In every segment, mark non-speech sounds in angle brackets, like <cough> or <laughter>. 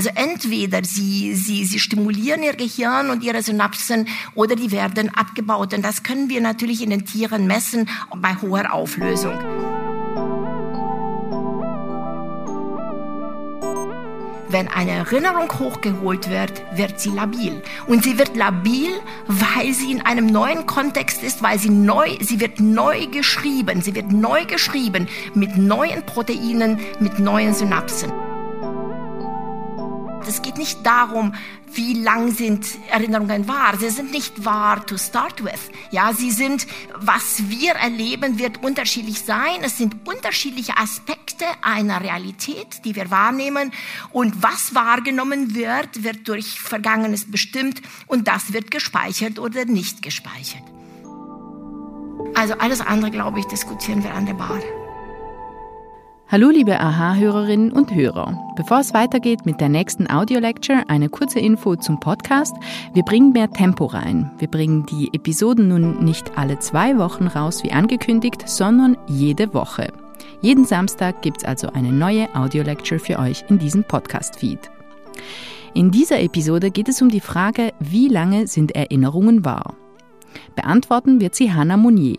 Also entweder sie, sie, sie stimulieren ihr Gehirn und ihre Synapsen oder die werden abgebaut. Und das können wir natürlich in den Tieren messen bei hoher Auflösung. Wenn eine Erinnerung hochgeholt wird, wird sie labil. Und sie wird labil, weil sie in einem neuen Kontext ist, weil sie neu, sie wird neu geschrieben. Sie wird neu geschrieben mit neuen Proteinen, mit neuen Synapsen. Es geht nicht darum, wie lang sind Erinnerungen wahr. Sie sind nicht wahr to start with. Ja, sie sind, was wir erleben, wird unterschiedlich sein. Es sind unterschiedliche Aspekte einer Realität, die wir wahrnehmen. Und was wahrgenommen wird, wird durch Vergangenes bestimmt. Und das wird gespeichert oder nicht gespeichert. Also alles andere, glaube ich, diskutieren wir an der Bar. Hallo liebe AHA-Hörerinnen und Hörer. Bevor es weitergeht mit der nächsten Audio-Lecture, eine kurze Info zum Podcast. Wir bringen mehr Tempo rein. Wir bringen die Episoden nun nicht alle zwei Wochen raus wie angekündigt, sondern jede Woche. Jeden Samstag gibt es also eine neue Audio-Lecture für euch in diesem Podcast-Feed. In dieser Episode geht es um die Frage, wie lange sind Erinnerungen wahr? Beantworten wird sie Hannah Monnier.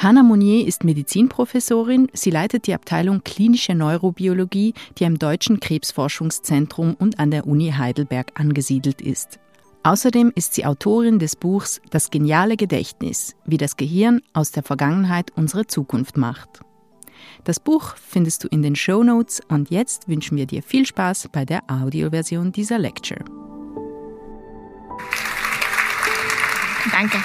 Hanna Monnier ist Medizinprofessorin. Sie leitet die Abteilung Klinische Neurobiologie, die am Deutschen Krebsforschungszentrum und an der Uni Heidelberg angesiedelt ist. Außerdem ist sie Autorin des Buchs Das geniale Gedächtnis, wie das Gehirn aus der Vergangenheit unsere Zukunft macht. Das Buch findest du in den Show Notes und jetzt wünschen wir dir viel Spaß bei der Audioversion dieser Lecture. Danke.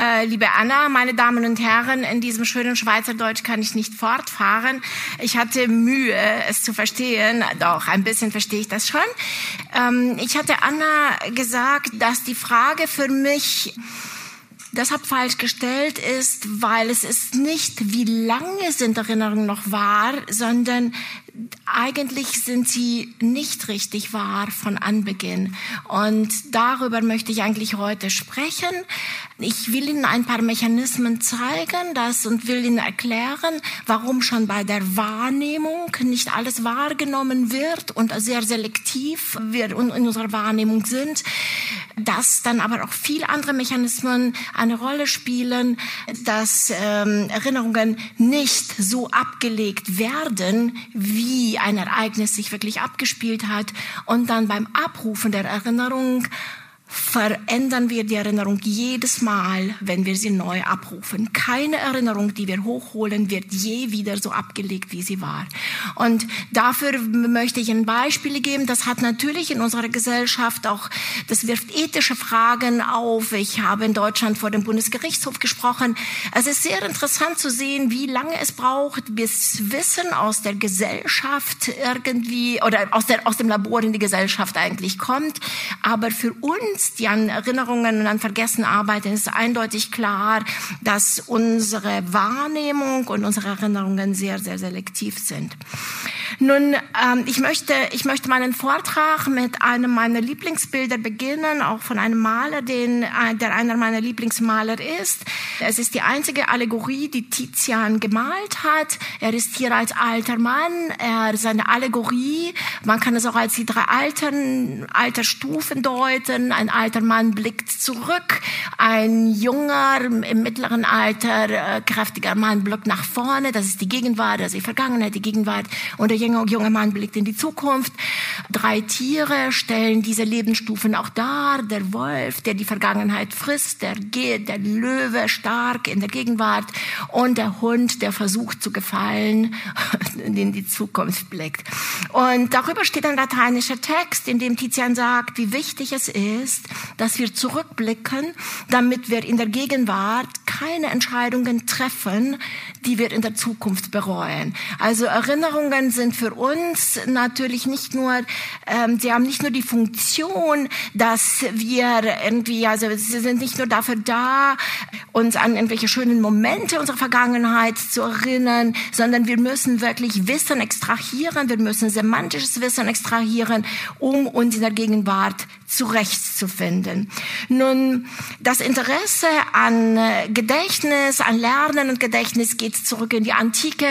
Äh, liebe Anna, meine Damen und Herren, in diesem schönen Schweizerdeutsch kann ich nicht fortfahren. Ich hatte Mühe, es zu verstehen. Doch, ein bisschen verstehe ich das schon. Ähm, ich hatte Anna gesagt, dass die Frage für mich deshalb falsch gestellt ist, weil es ist nicht, wie lange sind Erinnerungen noch wahr, sondern eigentlich sind sie nicht richtig wahr von Anbeginn. Und darüber möchte ich eigentlich heute sprechen. Ich will Ihnen ein paar Mechanismen zeigen das und will Ihnen erklären, warum schon bei der Wahrnehmung nicht alles wahrgenommen wird und sehr selektiv wir in unserer Wahrnehmung sind, dass dann aber auch viele andere Mechanismen eine Rolle spielen, dass ähm, Erinnerungen nicht so abgelegt werden, wie ein Ereignis sich wirklich abgespielt hat. Und dann beim Abrufen der Erinnerung verändern wir die Erinnerung jedes Mal, wenn wir sie neu abrufen. Keine Erinnerung, die wir hochholen, wird je wieder so abgelegt, wie sie war. Und dafür möchte ich ein Beispiel geben. Das hat natürlich in unserer Gesellschaft auch, das wirft ethische Fragen auf. Ich habe in Deutschland vor dem Bundesgerichtshof gesprochen. Es ist sehr interessant zu sehen, wie lange es braucht, bis Wissen aus der Gesellschaft irgendwie oder aus, der, aus dem Labor in die Gesellschaft eigentlich kommt. Aber für uns uns, die an Erinnerungen und an Vergessen arbeiten, ist eindeutig klar, dass unsere Wahrnehmung und unsere Erinnerungen sehr, sehr selektiv sind. Nun, ähm, ich möchte, ich möchte meinen Vortrag mit einem meiner Lieblingsbilder beginnen, auch von einem Maler, den, äh, der einer meiner Lieblingsmaler ist. Es ist die einzige Allegorie, die Tizian gemalt hat. Er ist hier als alter Mann. Er seine Allegorie, man kann es auch als die drei Altern, Altersstufen deuten. Ein alter Mann blickt zurück, ein junger im mittleren Alter äh, kräftiger Mann blickt nach vorne. Das ist die Gegenwart, also die Vergangenheit, die Gegenwart und der junge Mann blickt in die Zukunft. Drei Tiere stellen diese Lebensstufen auch dar. Der Wolf, der die Vergangenheit frisst, der geht, der Löwe stark in der Gegenwart und der Hund, der versucht zu gefallen, <laughs> in die Zukunft blickt. Und darüber steht ein lateinischer Text, in dem Tizian sagt, wie wichtig es ist, dass wir zurückblicken, damit wir in der Gegenwart keine Entscheidungen treffen, die wir in der Zukunft bereuen. Also Erinnerungen sind für uns natürlich nicht nur, ähm, sie haben nicht nur die Funktion, dass wir irgendwie, also sie sind nicht nur dafür da, uns an irgendwelche schönen Momente unserer Vergangenheit zu erinnern, sondern wir müssen wirklich Wissen extrahieren, wir müssen semantisches Wissen extrahieren, um uns in der Gegenwart zurechtzufinden. Nun, das Interesse an Gedanken Gedächtnis, an Lernen und Gedächtnis geht zurück in die Antike.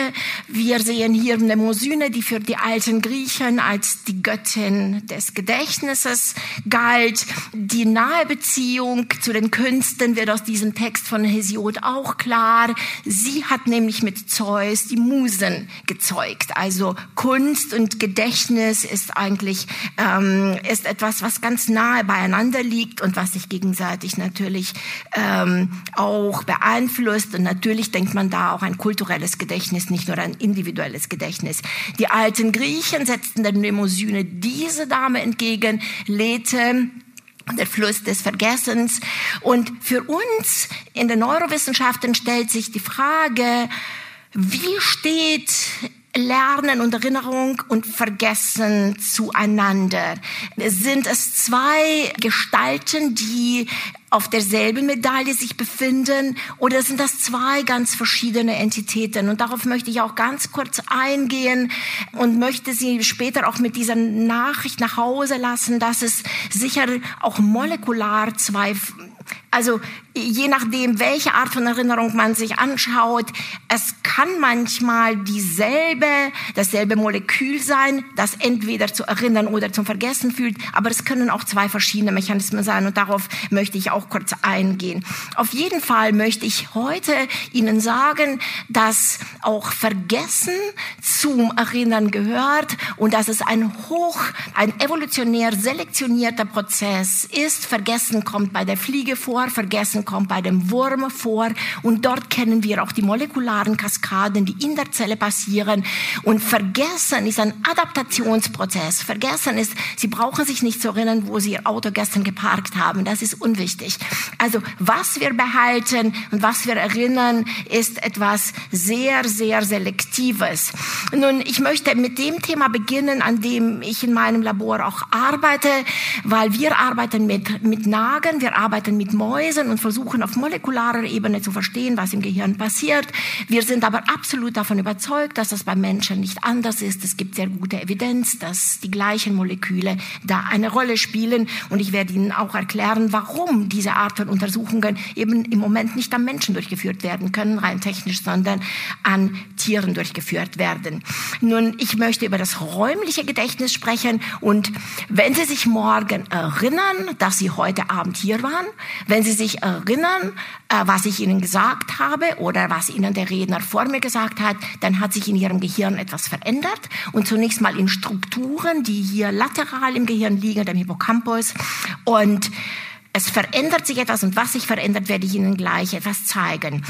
Wir sehen hier Mnemosyne, die für die alten Griechen als die Göttin des Gedächtnisses galt. Die nahe Beziehung zu den Künsten wird aus diesem Text von Hesiod auch klar. Sie hat nämlich mit Zeus die Musen gezeugt. Also Kunst und Gedächtnis ist eigentlich ähm, ist etwas, was ganz nahe beieinander liegt und was sich gegenseitig natürlich ähm, auch beeinflusst. Und natürlich denkt man da auch ein kulturelles Gedächtnis, nicht nur ein individuelles Gedächtnis. Die alten Griechen setzten der Mnemosyne diese Dame entgegen, Lethe, der Fluss des Vergessens. Und für uns in den Neurowissenschaften stellt sich die Frage, wie steht Lernen und Erinnerung und Vergessen zueinander. Sind es zwei Gestalten, die auf derselben Medaille sich befinden oder sind das zwei ganz verschiedene Entitäten? Und darauf möchte ich auch ganz kurz eingehen und möchte Sie später auch mit dieser Nachricht nach Hause lassen, dass es sicher auch molekular zwei also je nachdem, welche Art von Erinnerung man sich anschaut, es kann manchmal dieselbe, dasselbe Molekül sein, das entweder zu erinnern oder zum Vergessen fühlt, aber es können auch zwei verschiedene Mechanismen sein und darauf möchte ich auch kurz eingehen. Auf jeden Fall möchte ich heute Ihnen sagen, dass auch Vergessen zum Erinnern gehört und dass es ein hoch, ein evolutionär selektionierter Prozess ist. Vergessen kommt bei der Fliege vor, Vergessen kommt bei dem Wurm vor und dort kennen wir auch die molekularen Kaskaden, die in der Zelle passieren. Und Vergessen ist ein Adaptationsprozess. Vergessen ist, Sie brauchen sich nicht zu erinnern, wo Sie Ihr Auto gestern geparkt haben. Das ist unwichtig. Also was wir behalten und was wir erinnern, ist etwas sehr, sehr Selektives. Nun, ich möchte mit dem Thema beginnen, an dem ich in meinem Labor auch arbeite, weil wir arbeiten mit, mit Nagen, wir arbeiten mit Mäusen und versuchen auf molekularer Ebene zu verstehen, was im Gehirn passiert. Wir sind aber absolut davon überzeugt, dass das beim Menschen nicht anders ist. Es gibt sehr gute Evidenz, dass die gleichen Moleküle da eine Rolle spielen. Und ich werde Ihnen auch erklären, warum diese Art von Untersuchungen eben im Moment nicht am Menschen durchgeführt werden können, rein technisch, sondern an Tieren durchgeführt werden. Nun, ich möchte über das räumliche Gedächtnis sprechen. Und wenn Sie sich morgen erinnern, dass Sie heute Abend hier waren, wenn Sie sich erinnern, äh, was ich Ihnen gesagt habe oder was Ihnen der Redner vor mir gesagt hat, dann hat sich in Ihrem Gehirn etwas verändert. Und zunächst mal in Strukturen, die hier lateral im Gehirn liegen, dem Hippocampus. Und es verändert sich etwas und was sich verändert, werde ich Ihnen gleich etwas zeigen.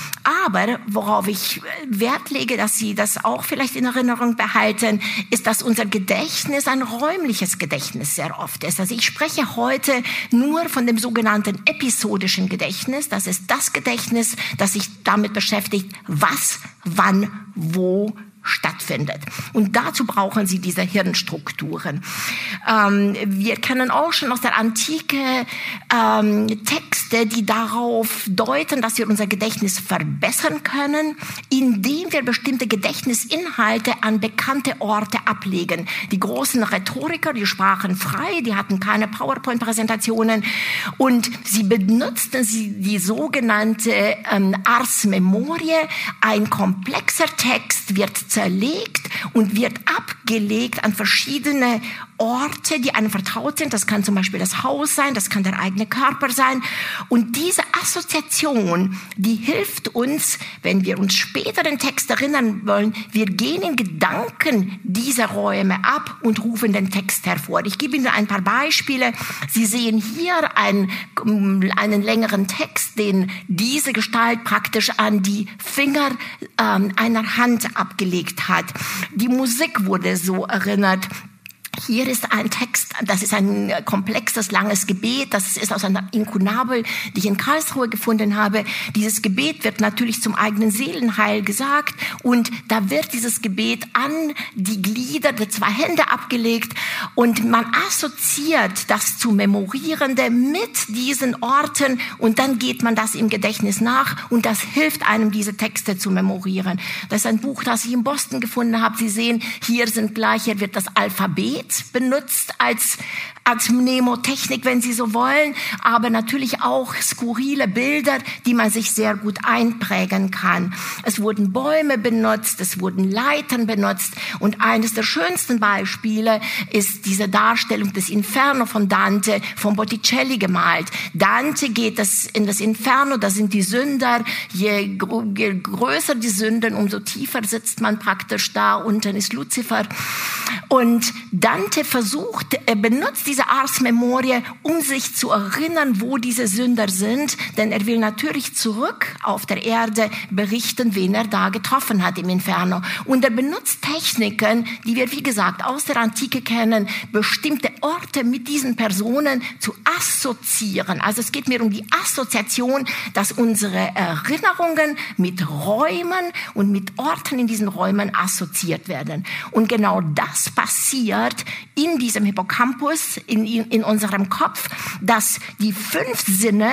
Aber worauf ich Wert lege, dass Sie das auch vielleicht in Erinnerung behalten, ist, dass unser Gedächtnis ein räumliches Gedächtnis sehr oft ist. Also ich spreche heute nur von dem sogenannten episodischen Gedächtnis. Das ist das Gedächtnis, das sich damit beschäftigt, was, wann, wo, stattfindet. Und dazu brauchen sie diese Hirnstrukturen. Ähm, wir kennen auch schon aus der Antike ähm, Texte, die darauf deuten, dass wir unser Gedächtnis verbessern können, indem wir bestimmte Gedächtnisinhalte an bekannte Orte ablegen. Die großen Rhetoriker, die sprachen frei, die hatten keine PowerPoint-Präsentationen und sie benutzten sie die sogenannte ähm, Ars Memoriae. Ein komplexer Text wird zerlegt und wird abgelegt an verschiedene Orte, die einem vertraut sind. Das kann zum Beispiel das Haus sein, das kann der eigene Körper sein. Und diese Assoziation, die hilft uns, wenn wir uns später den Text erinnern wollen, wir gehen in Gedanken diese Räume ab und rufen den Text hervor. Ich gebe Ihnen ein paar Beispiele. Sie sehen hier einen, einen längeren Text, den diese Gestalt praktisch an die Finger ähm, einer Hand abgelegt hat. Die Musik wurde so erinnert. Hier ist ein Text, das ist ein komplexes, langes Gebet, das ist aus einer Inkunabel, die ich in Karlsruhe gefunden habe. Dieses Gebet wird natürlich zum eigenen Seelenheil gesagt und da wird dieses Gebet an die Glieder der zwei Hände abgelegt und man assoziiert das zu Memorierende mit diesen Orten und dann geht man das im Gedächtnis nach und das hilft einem, diese Texte zu memorieren. Das ist ein Buch, das ich in Boston gefunden habe. Sie sehen, hier sind gleich, hier wird das Alphabet mit benutzt als Mnemotechnik, wenn Sie so wollen, aber natürlich auch skurrile Bilder, die man sich sehr gut einprägen kann. Es wurden Bäume benutzt, es wurden Leitern benutzt und eines der schönsten Beispiele ist diese Darstellung des Inferno von Dante von Botticelli gemalt. Dante geht das in das Inferno, da sind die Sünder. Je, je größer die Sünden, umso tiefer sitzt man praktisch da. Unten ist Luzifer. Und Dante versucht, er benutzt diese Ars Memoria, um sich zu erinnern, wo diese Sünder sind, denn er will natürlich zurück auf der Erde berichten, wen er da getroffen hat im Inferno. Und er benutzt Techniken, die wir, wie gesagt, aus der Antike kennen, bestimmte Orte mit diesen Personen zu assoziieren. Also es geht mir um die Assoziation, dass unsere Erinnerungen mit Räumen und mit Orten in diesen Räumen assoziiert werden. Und genau das passiert in diesem Hippocampus, in, in unserem Kopf, dass die fünf Sinne,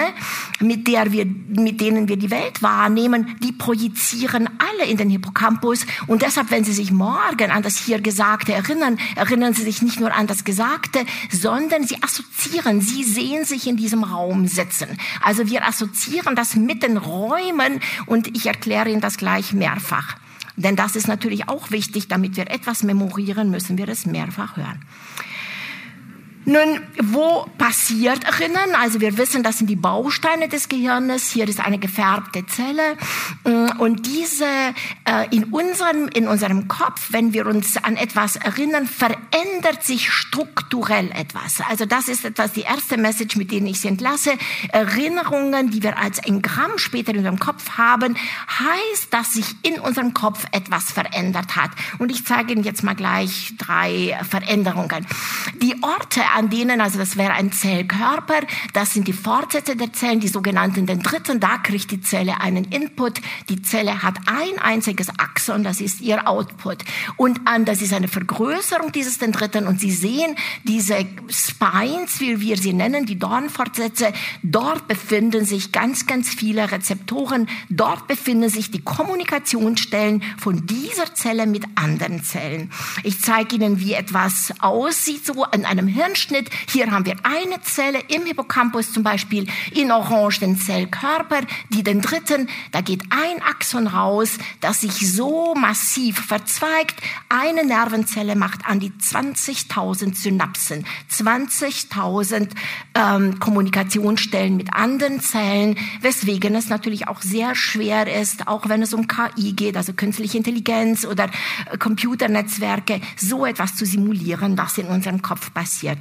mit, der wir, mit denen wir die Welt wahrnehmen, die projizieren alle in den Hippocampus. Und deshalb, wenn Sie sich morgen an das hier Gesagte erinnern, erinnern Sie sich nicht nur an das Gesagte, sondern Sie assoziieren, Sie sehen sich in diesem Raum sitzen. Also wir assoziieren das mit den Räumen und ich erkläre Ihnen das gleich mehrfach. Denn das ist natürlich auch wichtig, damit wir etwas memorieren, müssen wir es mehrfach hören. Nun, wo passiert Erinnern? Also wir wissen, das sind die Bausteine des Gehirnes. Hier ist eine gefärbte Zelle. Mm, und diese äh, in unserem, in unserem Kopf, wenn wir uns an etwas erinnern, verändert sich strukturell etwas. Also das ist etwas, die erste Message, mit denen ich Sie entlasse. Erinnerungen, die wir als Engramm später in unserem Kopf haben, heißt, dass sich in unserem Kopf etwas verändert hat. Und ich zeige Ihnen jetzt mal gleich drei Veränderungen. Die Orte, an denen, also das wäre ein Zellkörper, das sind die Fortsätze der Zellen, die sogenannten Dendriten, da kriegt die Zelle einen Input, die Zelle hat ein einziges Axon, das ist ihr Output. Und an, das ist eine Vergrößerung dieses Dendriten und Sie sehen diese Spines, wie wir sie nennen, die Dornfortsätze, dort befinden sich ganz, ganz viele Rezeptoren, dort befinden sich die Kommunikationsstellen von dieser Zelle mit anderen Zellen. Ich zeige Ihnen, wie etwas aussieht, so in einem Hirnstamm Querschnitt. Hier haben wir eine Zelle im Hippocampus zum Beispiel, in Orange den Zellkörper, die den dritten, da geht ein Axon raus, das sich so massiv verzweigt. Eine Nervenzelle macht an die 20.000 Synapsen, 20.000 ähm, Kommunikationsstellen mit anderen Zellen, weswegen es natürlich auch sehr schwer ist, auch wenn es um KI geht, also künstliche Intelligenz oder äh, Computernetzwerke, so etwas zu simulieren, was in unserem Kopf passiert.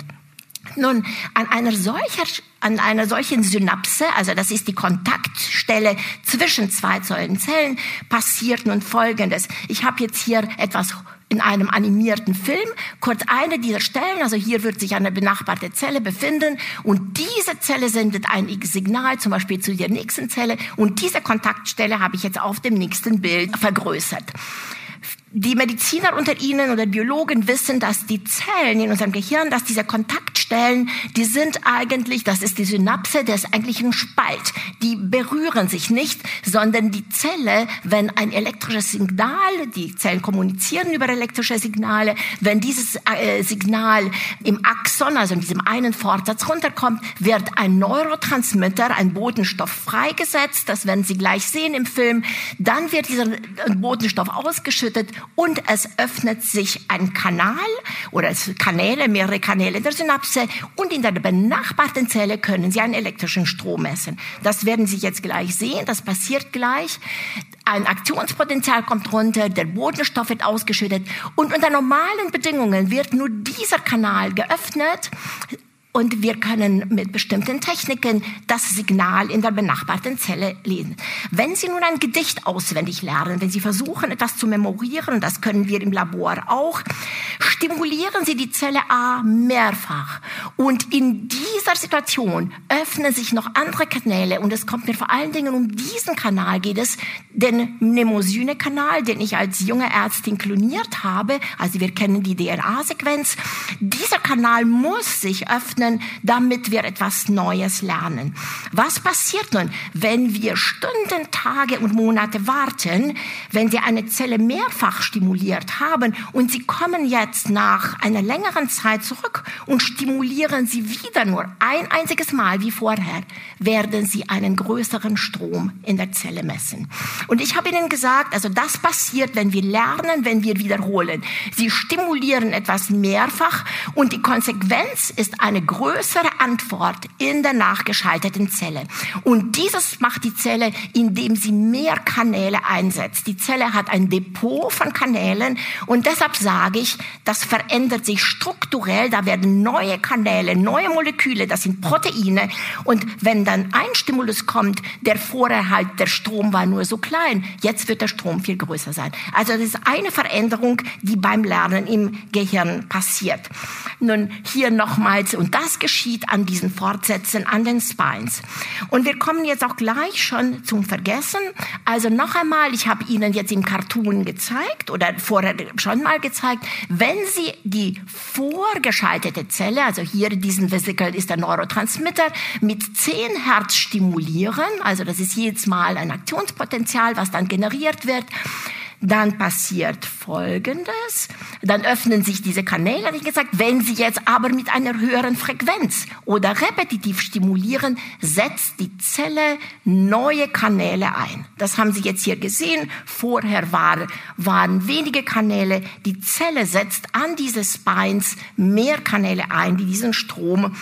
Nun, an einer, solcher, an einer solchen Synapse, also das ist die Kontaktstelle zwischen zwei Zellen, passiert nun Folgendes. Ich habe jetzt hier etwas in einem animierten Film, kurz eine dieser Stellen, also hier wird sich eine benachbarte Zelle befinden und diese Zelle sendet ein Signal zum Beispiel zu der nächsten Zelle und diese Kontaktstelle habe ich jetzt auf dem nächsten Bild vergrößert die Mediziner unter Ihnen oder Biologen wissen, dass die Zellen in unserem Gehirn, dass diese Kontaktstellen, die sind eigentlich, das ist die Synapse, das ist eigentlich ein Spalt. Die berühren sich nicht, sondern die Zelle, wenn ein elektrisches Signal, die Zellen kommunizieren über elektrische Signale, wenn dieses äh, Signal im Axon, also in diesem einen Fortsatz runterkommt, wird ein Neurotransmitter, ein Botenstoff freigesetzt, das werden Sie gleich sehen im Film, dann wird dieser Botenstoff ausgeschüttet und es öffnet sich ein Kanal oder Kanäle, mehrere Kanäle der Synapse und in der benachbarten Zelle können Sie einen elektrischen Strom messen. Das werden Sie jetzt gleich sehen, das passiert gleich. Ein Aktionspotenzial kommt runter, der Bodenstoff wird ausgeschüttet und unter normalen Bedingungen wird nur dieser Kanal geöffnet und wir können mit bestimmten Techniken das Signal in der benachbarten Zelle lesen. Wenn Sie nun ein Gedicht auswendig lernen, wenn Sie versuchen, etwas zu memorieren, das können wir im Labor auch, stimulieren Sie die Zelle A mehrfach. Und in dieser Situation öffnen sich noch andere Kanäle und es kommt mir vor allen Dingen um diesen Kanal geht es, den Mnemosyne-Kanal, den ich als junge Ärztin kloniert habe. Also wir kennen die DNA-Sequenz. Dieser Kanal muss sich öffnen öffnen, damit wir etwas Neues lernen. Was passiert nun, wenn wir Stunden, Tage und Monate warten, wenn Sie eine Zelle mehrfach stimuliert haben und Sie kommen jetzt nach einer längeren Zeit zurück und stimulieren Sie wieder nur ein einziges Mal wie vorher, werden Sie einen größeren Strom in der Zelle messen. Und ich habe Ihnen gesagt, also das passiert, wenn wir lernen, wenn wir wiederholen. Sie stimulieren etwas mehrfach und die Konsequenz ist eine größere Antwort in der nachgeschalteten Zelle. Und dieses macht die Zelle, indem sie mehr Kanäle einsetzt. Die Zelle hat ein Depot von Kanälen und deshalb sage ich, das verändert sich strukturell. Da werden neue Kanäle, neue Moleküle, das sind Proteine. Und wenn dann ein Stimulus kommt, der vorher halt der Strom war nur so klein, jetzt wird der Strom viel größer sein. Also das ist eine Veränderung, die beim Lernen im Gehirn passiert. Nun hier nochmals, und das geschieht an diesen Fortsätzen, an den Spines. Und wir kommen jetzt auch gleich schon zum Vergessen. Also noch einmal, ich habe Ihnen jetzt im Cartoon gezeigt oder vorher schon mal gezeigt, wenn Sie die vorgeschaltete Zelle, also hier diesen Vesicle ist der Neurotransmitter, mit 10 Hertz stimulieren, also das ist jedes Mal ein Aktionspotenzial, was dann generiert wird, dann passiert Folgendes. Dann öffnen sich diese Kanäle, wie gesagt. Wenn Sie jetzt aber mit einer höheren Frequenz oder repetitiv stimulieren, setzt die Zelle neue Kanäle ein. Das haben Sie jetzt hier gesehen. Vorher war, waren wenige Kanäle. Die Zelle setzt an diese Spines mehr Kanäle ein, die diesen Strom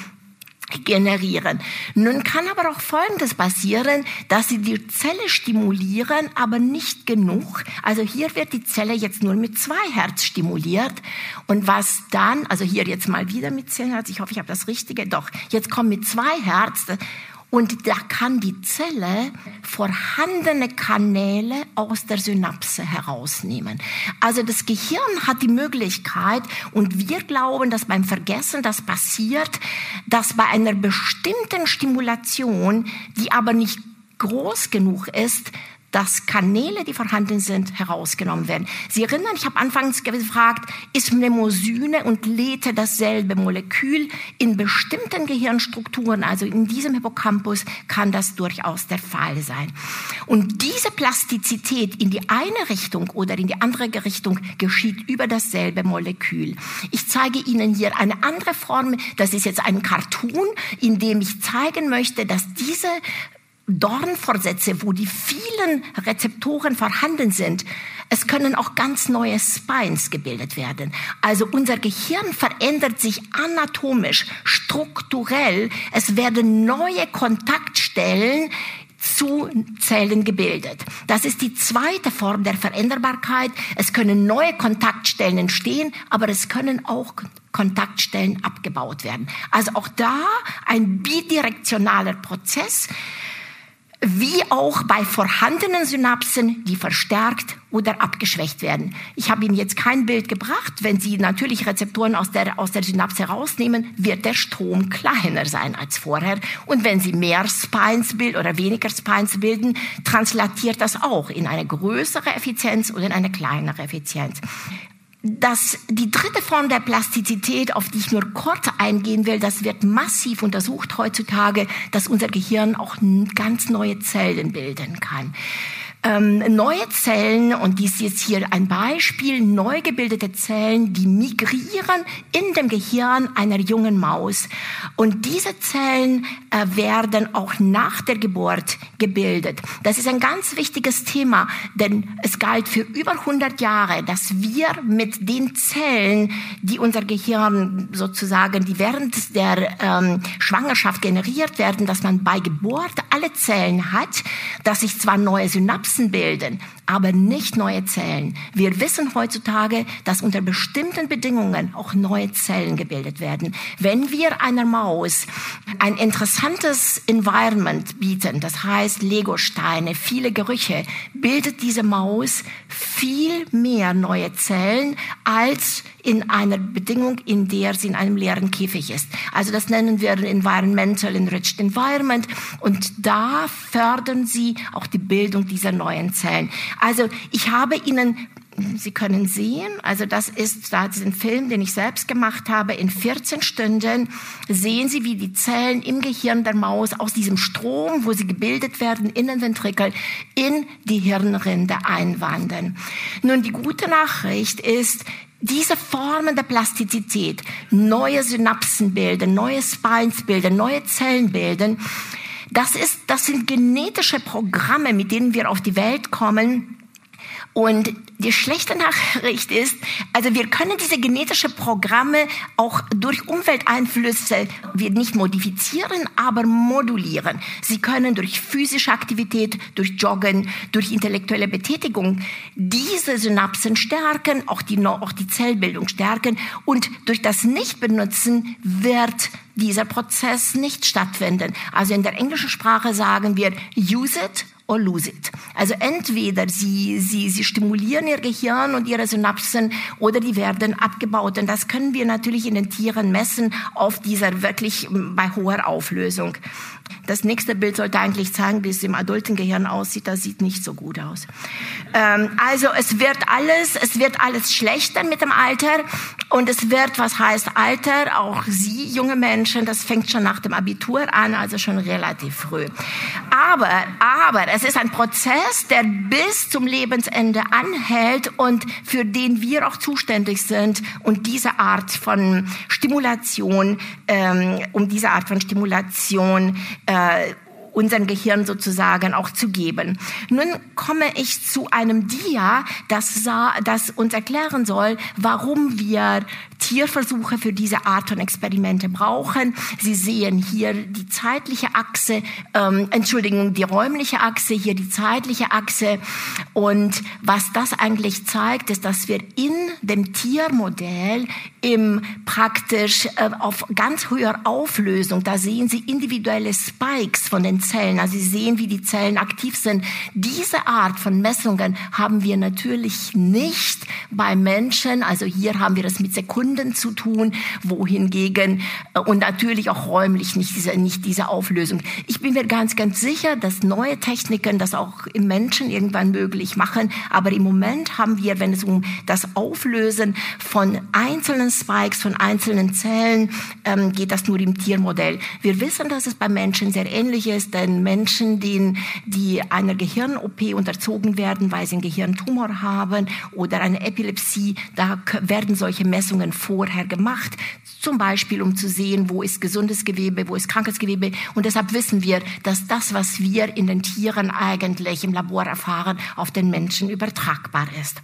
generieren. Nun kann aber auch Folgendes passieren, dass sie die Zelle stimulieren, aber nicht genug. Also hier wird die Zelle jetzt nur mit zwei Hertz stimuliert. Und was dann, also hier jetzt mal wieder mit zehn Hertz, ich hoffe, ich habe das Richtige, doch, jetzt kommt mit zwei Hertz und da kann die Zelle vorhandene Kanäle aus der Synapse herausnehmen. Also das Gehirn hat die Möglichkeit, und wir glauben, dass beim Vergessen das passiert, dass bei einer bestimmten Stimulation, die aber nicht groß genug ist, dass Kanäle, die vorhanden sind, herausgenommen werden. Sie erinnern, ich habe anfangs gefragt, ist Mnemosyne und Lethe dasselbe Molekül? In bestimmten Gehirnstrukturen, also in diesem Hippocampus, kann das durchaus der Fall sein. Und diese Plastizität in die eine Richtung oder in die andere Richtung geschieht über dasselbe Molekül. Ich zeige Ihnen hier eine andere Form. Das ist jetzt ein Cartoon, in dem ich zeigen möchte, dass diese Dornfortsätze, wo die vielen Rezeptoren vorhanden sind, es können auch ganz neue Spines gebildet werden. Also unser Gehirn verändert sich anatomisch, strukturell. Es werden neue Kontaktstellen zu Zellen gebildet. Das ist die zweite Form der Veränderbarkeit. Es können neue Kontaktstellen entstehen, aber es können auch Kontaktstellen abgebaut werden. Also auch da ein bidirektionaler Prozess wie auch bei vorhandenen Synapsen, die verstärkt oder abgeschwächt werden. Ich habe Ihnen jetzt kein Bild gebracht. Wenn Sie natürlich Rezeptoren aus der, aus der Synapse herausnehmen, wird der Strom kleiner sein als vorher. Und wenn Sie mehr Spines bilden oder weniger Spines bilden, translatiert das auch in eine größere Effizienz oder in eine kleinere Effizienz das, die dritte Form der Plastizität, auf die ich nur kurz eingehen will, das wird massiv untersucht heutzutage, dass unser Gehirn auch ganz neue Zellen bilden kann ähm, neue Zellen, und dies ist hier ein Beispiel, neu gebildete Zellen, die migrieren in dem Gehirn einer jungen Maus. Und diese Zellen äh, werden auch nach der Geburt gebildet. Das ist ein ganz wichtiges Thema, denn es galt für über 100 Jahre, dass wir mit den Zellen, die unser Gehirn sozusagen, die während der ähm, Schwangerschaft generiert werden, dass man bei Geburt alle Zellen hat, dass sich zwar neue Synapsen Synapsen bilden, aber nicht neue Zellen. Wir wissen heutzutage, dass unter bestimmten Bedingungen auch neue Zellen gebildet werden. Wenn wir einer Maus ein interessantes Environment bieten, das heißt Legosteine, viele Gerüche, bildet diese Maus viel mehr neue Zellen als in einer Bedingung, in der sie in einem leeren Käfig ist. Also das nennen wir Environmental Enriched Environment und da fördern sie auch die Bildung dieser neuen Zellen. Also ich habe Ihnen Sie können sehen, also das ist da diesen Film, den ich selbst gemacht habe. In 14 Stunden sehen Sie, wie die Zellen im Gehirn der Maus aus diesem Strom, wo sie gebildet werden, in den Ventrikel, in die Hirnrinde einwandern. Nun, die gute Nachricht ist, diese Formen der Plastizität, neue Synapsen bilden, neue Spines bilden, neue Zellen bilden, das ist, das sind genetische Programme, mit denen wir auf die Welt kommen, und die schlechte Nachricht ist, also wir können diese genetische Programme auch durch Umwelteinflüsse, wir nicht modifizieren, aber modulieren. Sie können durch physische Aktivität, durch Joggen, durch intellektuelle Betätigung diese Synapsen stärken, auch die, auch die Zellbildung stärken und durch das Nichtbenutzen wird dieser Prozess nicht stattfinden. Also in der englischen Sprache sagen wir use it or lose it. Also entweder sie, sie, sie stimulieren ihr Gehirn und ihre Synapsen oder die werden abgebaut. Und das können wir natürlich in den Tieren messen auf dieser wirklich bei hoher Auflösung. Das nächste Bild sollte eigentlich zeigen, wie es im adulten Gehirn aussieht. Das sieht nicht so gut aus. Ähm, also es wird alles, es wird alles schlechter mit dem Alter und es wird, was heißt Alter? Auch Sie, junge Menschen, das fängt schon nach dem Abitur an, also schon relativ früh. Aber, aber es ist ein Prozess, der bis zum Lebensende anhält und für den wir auch zuständig sind und diese Art von Stimulation, ähm, um diese Art von Stimulation äh, unserem Gehirn sozusagen auch zu geben. Nun komme ich zu einem Dia, das, das uns erklären soll, warum wir Tierversuche für diese Art von Experimente brauchen. Sie sehen hier die zeitliche Achse, ähm, Entschuldigung, die räumliche Achse, hier die zeitliche Achse. Und was das eigentlich zeigt, ist, dass wir in dem Tiermodell im praktisch äh, auf ganz höher Auflösung, da sehen Sie individuelle Spikes von den Zellen, also Sie sehen, wie die Zellen aktiv sind. Diese Art von Messungen haben wir natürlich nicht bei Menschen, also hier haben wir das mit Sekunden zu tun, wohingegen äh, und natürlich auch räumlich nicht diese, nicht diese Auflösung. Ich bin mir ganz, ganz sicher, dass neue Techniken das auch im Menschen irgendwann möglich machen, aber im Moment haben wir, wenn es um das Auflösen von einzelnen Spikes, von einzelnen Zellen ähm, geht, das nur im Tiermodell. Wir wissen, dass es bei Menschen sehr ähnlich ist, denn Menschen, die, die einer Gehirn-OP unterzogen werden, weil sie einen Gehirntumor haben oder eine Epilepsie, da werden solche Messungen vorher gemacht, zum Beispiel um zu sehen, wo ist gesundes Gewebe, wo ist krankes Gewebe. Und deshalb wissen wir, dass das, was wir in den Tieren eigentlich im Labor erfahren, auf den Menschen übertragbar ist.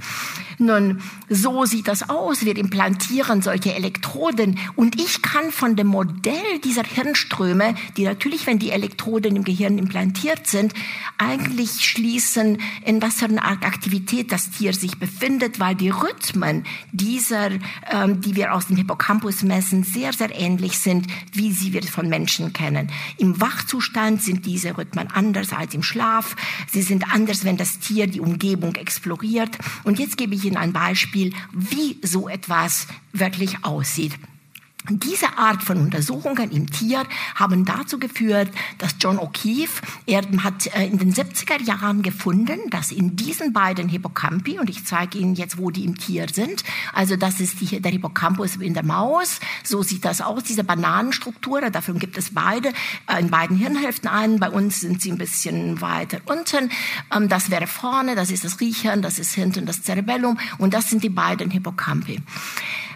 Nun, so sieht das aus. Wir implantieren solche Elektroden und ich kann von dem Modell dieser Hirnströme, die natürlich, wenn die Elektroden im Gehirn implantiert sind, eigentlich schließen, in was für einer Aktivität das Tier sich befindet, weil die Rhythmen dieser, ähm, die wir aus dem Hippocampus messen, sehr, sehr ähnlich sind, wie sie wir von Menschen kennen. Im Wachzustand sind diese Rhythmen anders als im Schlaf. Sie sind anders, wenn das Tier die Umgebung exploriert. Und jetzt gebe ich Ihnen ein Beispiel, wie so etwas wirklich aussieht. Diese Art von Untersuchungen im Tier haben dazu geführt, dass John O'Keefe, er hat äh, in den 70er Jahren gefunden, dass in diesen beiden Hippocampi, und ich zeige Ihnen jetzt, wo die im Tier sind, also das ist die, der Hippocampus in der Maus, so sieht das aus, diese Bananenstruktur, davon gibt es beide, äh, in beiden Hirnhälften ein, bei uns sind sie ein bisschen weiter unten, ähm, das wäre vorne, das ist das Riechen, das ist hinten das Cerebellum, und das sind die beiden Hippocampi.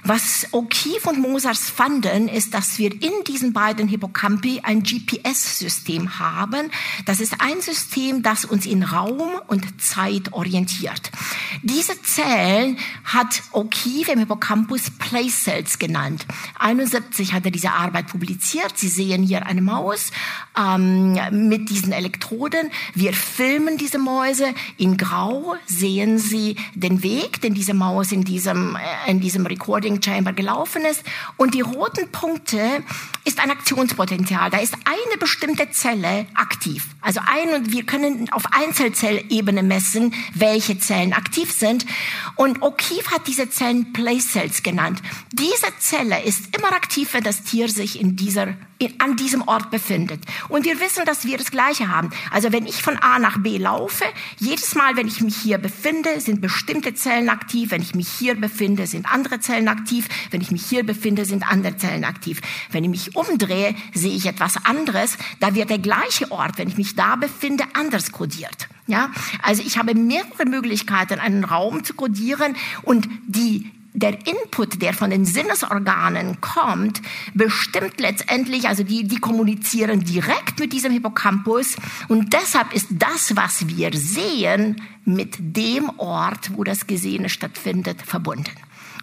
Was O'Keefe und Mosers fanden, ist, dass wir in diesen beiden Hippocampi ein GPS-System haben. Das ist ein System, das uns in Raum und Zeit orientiert. Diese Zellen hat O'Keefe im Hippocampus Place Cells genannt. 71 hat er diese Arbeit publiziert. Sie sehen hier eine Maus ähm, mit diesen Elektroden. Wir filmen diese Mäuse. In Grau sehen Sie den Weg, den diese Maus in diesem, äh, in diesem Recording Loading Chamber gelaufen ist. Und die roten Punkte ist ein Aktionspotenzial. Da ist eine bestimmte Zelle aktiv. Also ein und wir können auf Einzelzellebene messen, welche Zellen aktiv sind. Und O'Keefe hat diese Zellen Place Cells genannt. Diese Zelle ist immer aktiv, wenn das Tier sich in dieser in, an diesem Ort befindet. Und wir wissen, dass wir das Gleiche haben. Also wenn ich von A nach B laufe, jedes Mal, wenn ich mich hier befinde, sind bestimmte Zellen aktiv. Wenn ich mich hier befinde, sind andere Zellen aktiv. Wenn ich mich hier befinde, sind andere Zellen aktiv. Wenn ich mich umdrehe, sehe ich etwas anderes. Da wird der gleiche Ort, wenn ich mich da befinde, anders kodiert. Ja, also ich habe mehrere Möglichkeiten, einen Raum zu kodieren und die der Input, der von den Sinnesorganen kommt, bestimmt letztendlich, also die, die kommunizieren direkt mit diesem Hippocampus und deshalb ist das, was wir sehen, mit dem Ort, wo das Gesehene stattfindet, verbunden.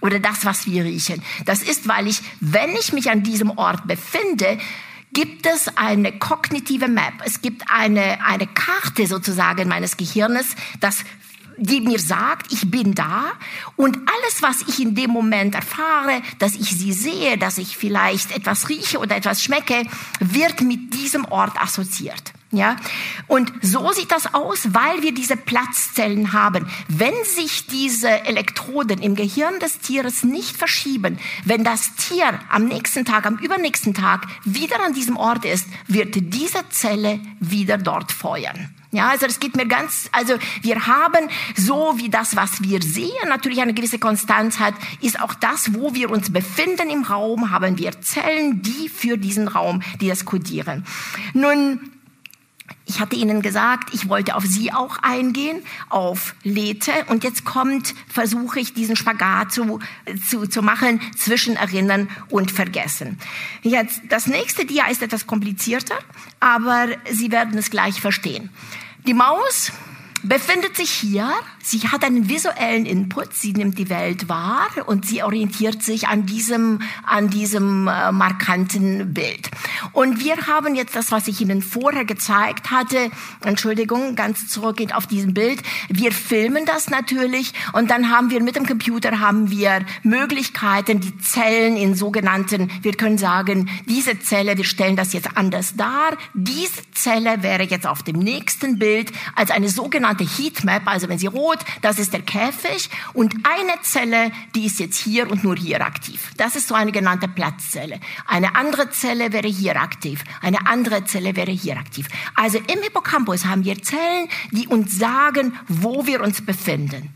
Oder das, was wir riechen. Das ist, weil ich, wenn ich mich an diesem Ort befinde, gibt es eine kognitive Map. Es gibt eine, eine Karte sozusagen meines Gehirnes, das die mir sagt, ich bin da und alles, was ich in dem Moment erfahre, dass ich sie sehe, dass ich vielleicht etwas rieche oder etwas schmecke, wird mit diesem Ort assoziiert. Ja, und so sieht das aus, weil wir diese Platzzellen haben. Wenn sich diese Elektroden im Gehirn des Tieres nicht verschieben, wenn das Tier am nächsten Tag, am übernächsten Tag wieder an diesem Ort ist, wird diese Zelle wieder dort feuern. Ja, also das geht mir ganz, also wir haben so wie das, was wir sehen, natürlich eine gewisse Konstanz hat, ist auch das, wo wir uns befinden im Raum, haben wir Zellen, die für diesen Raum, die das kodieren. Nun, ich hatte Ihnen gesagt, ich wollte auf Sie auch eingehen, auf Lethe. Und jetzt kommt, versuche ich diesen Spagat zu, zu, zu machen zwischen Erinnern und Vergessen. Jetzt, das nächste Dia ist etwas komplizierter, aber Sie werden es gleich verstehen. Die Maus befindet sich hier. Sie hat einen visuellen Input. Sie nimmt die Welt wahr und sie orientiert sich an diesem, an diesem äh, markanten Bild. Und wir haben jetzt das, was ich Ihnen vorher gezeigt hatte. Entschuldigung, ganz zurückgehend auf diesem Bild. Wir filmen das natürlich und dann haben wir mit dem Computer haben wir Möglichkeiten, die Zellen in sogenannten, wir können sagen, diese Zelle, wir stellen das jetzt anders dar. Diese Zelle wäre jetzt auf dem nächsten Bild als eine sogenannte Heatmap, also wenn sie rot, das ist der Käfig und eine Zelle, die ist jetzt hier und nur hier aktiv. Das ist so eine genannte Platzzelle. Eine andere Zelle wäre hier aktiv, eine andere Zelle wäre hier aktiv. Also im Hippocampus haben wir Zellen, die uns sagen, wo wir uns befinden.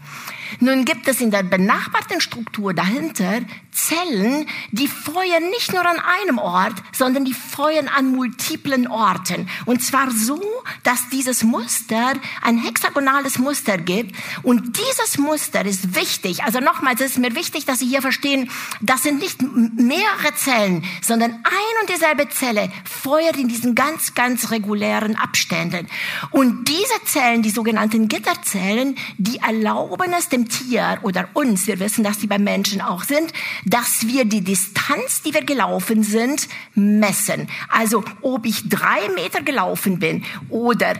Nun gibt es in der benachbarten Struktur dahinter Zellen, die feuern nicht nur an einem Ort, sondern die feuern an multiplen Orten. Und zwar so, dass dieses Muster ein hexagonales Muster gibt. Und dieses Muster ist wichtig. Also nochmals, es ist mir wichtig, dass Sie hier verstehen, das sind nicht mehrere Zellen, sondern ein und dieselbe Zelle feuert in diesen ganz, ganz regulären Abständen. Und diese Zellen, die sogenannten Gitterzellen, die erlauben es dem Tier oder uns, wir wissen, dass sie beim Menschen auch sind, dass wir die Distanz, die wir gelaufen sind, messen. Also ob ich drei Meter gelaufen bin oder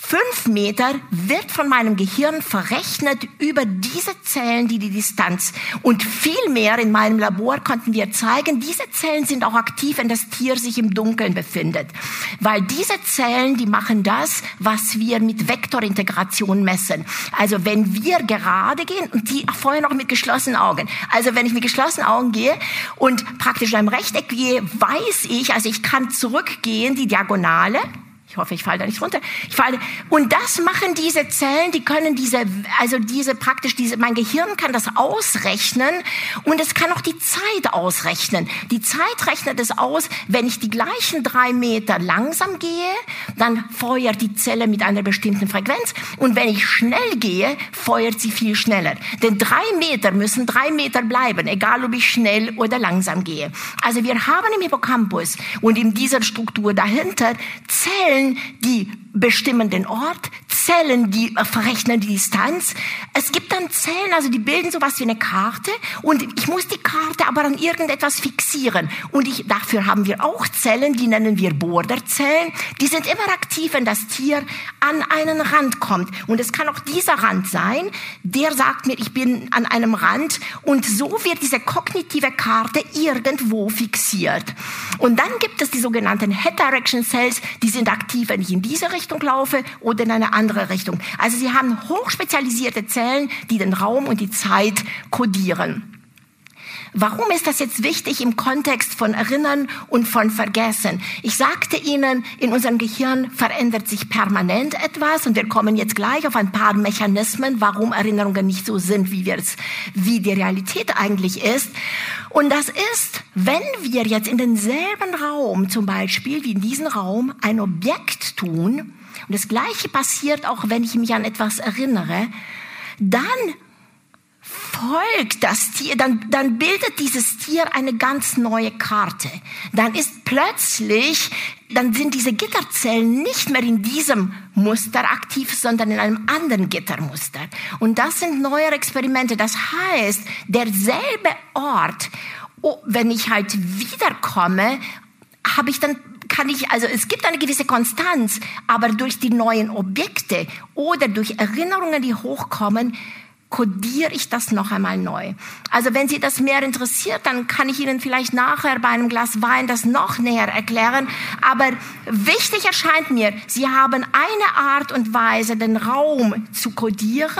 Fünf Meter wird von meinem Gehirn verrechnet über diese Zellen, die die Distanz. Und viel mehr in meinem Labor konnten wir zeigen, diese Zellen sind auch aktiv, wenn das Tier sich im Dunkeln befindet. Weil diese Zellen, die machen das, was wir mit Vektorintegration messen. Also wenn wir gerade gehen, und die vorher noch mit geschlossenen Augen. Also wenn ich mit geschlossenen Augen gehe und praktisch in einem Rechteck gehe, weiß ich, also ich kann zurückgehen, die Diagonale, hoffe, ich falle da nicht runter. Ich falle. Und das machen diese Zellen, die können diese, also diese praktisch diese, mein Gehirn kann das ausrechnen und es kann auch die Zeit ausrechnen. Die Zeit rechnet es aus, wenn ich die gleichen drei Meter langsam gehe, dann feuert die Zelle mit einer bestimmten Frequenz und wenn ich schnell gehe, feuert sie viel schneller. Denn drei Meter müssen drei Meter bleiben, egal ob ich schnell oder langsam gehe. Also wir haben im Hippocampus und in dieser Struktur dahinter Zellen, Die bestimmen den Ort, Zellen, die verrechnen die Distanz. Es gibt dann Zellen, also die bilden sowas wie eine Karte und ich muss die Karte aber an irgendetwas fixieren. Und ich, dafür haben wir auch Zellen, die nennen wir Borderzellen. Die sind immer aktiv, wenn das Tier an einen Rand kommt. Und es kann auch dieser Rand sein, der sagt mir, ich bin an einem Rand und so wird diese kognitive Karte irgendwo fixiert. Und dann gibt es die sogenannten Head Direction Cells, die sind aktiv, wenn ich in diese Richtung laufe oder in eine andere andere Richtung. Also sie haben hochspezialisierte Zellen, die den Raum und die Zeit kodieren. Warum ist das jetzt wichtig im Kontext von Erinnern und von Vergessen? Ich sagte Ihnen, in unserem Gehirn verändert sich permanent etwas und wir kommen jetzt gleich auf ein paar Mechanismen, warum Erinnerungen nicht so sind, wie, wir wie die Realität eigentlich ist. Und das ist, wenn wir jetzt in denselben Raum, zum Beispiel wie in diesem Raum, ein Objekt tun, und das Gleiche passiert auch, wenn ich mich an etwas erinnere, dann folgt das Tier, dann, dann bildet dieses Tier eine ganz neue Karte. Dann ist plötzlich, dann sind diese Gitterzellen nicht mehr in diesem Muster aktiv, sondern in einem anderen Gittermuster. Und das sind neue Experimente. Das heißt, derselbe Ort, oh, wenn ich halt wiederkomme, habe ich dann kann ich, also es gibt eine gewisse Konstanz, aber durch die neuen Objekte oder durch Erinnerungen, die hochkommen, kodiere ich das noch einmal neu. Also wenn Sie das mehr interessiert, dann kann ich Ihnen vielleicht nachher bei einem Glas Wein das noch näher erklären. Aber wichtig erscheint mir, Sie haben eine Art und Weise, den Raum zu kodieren,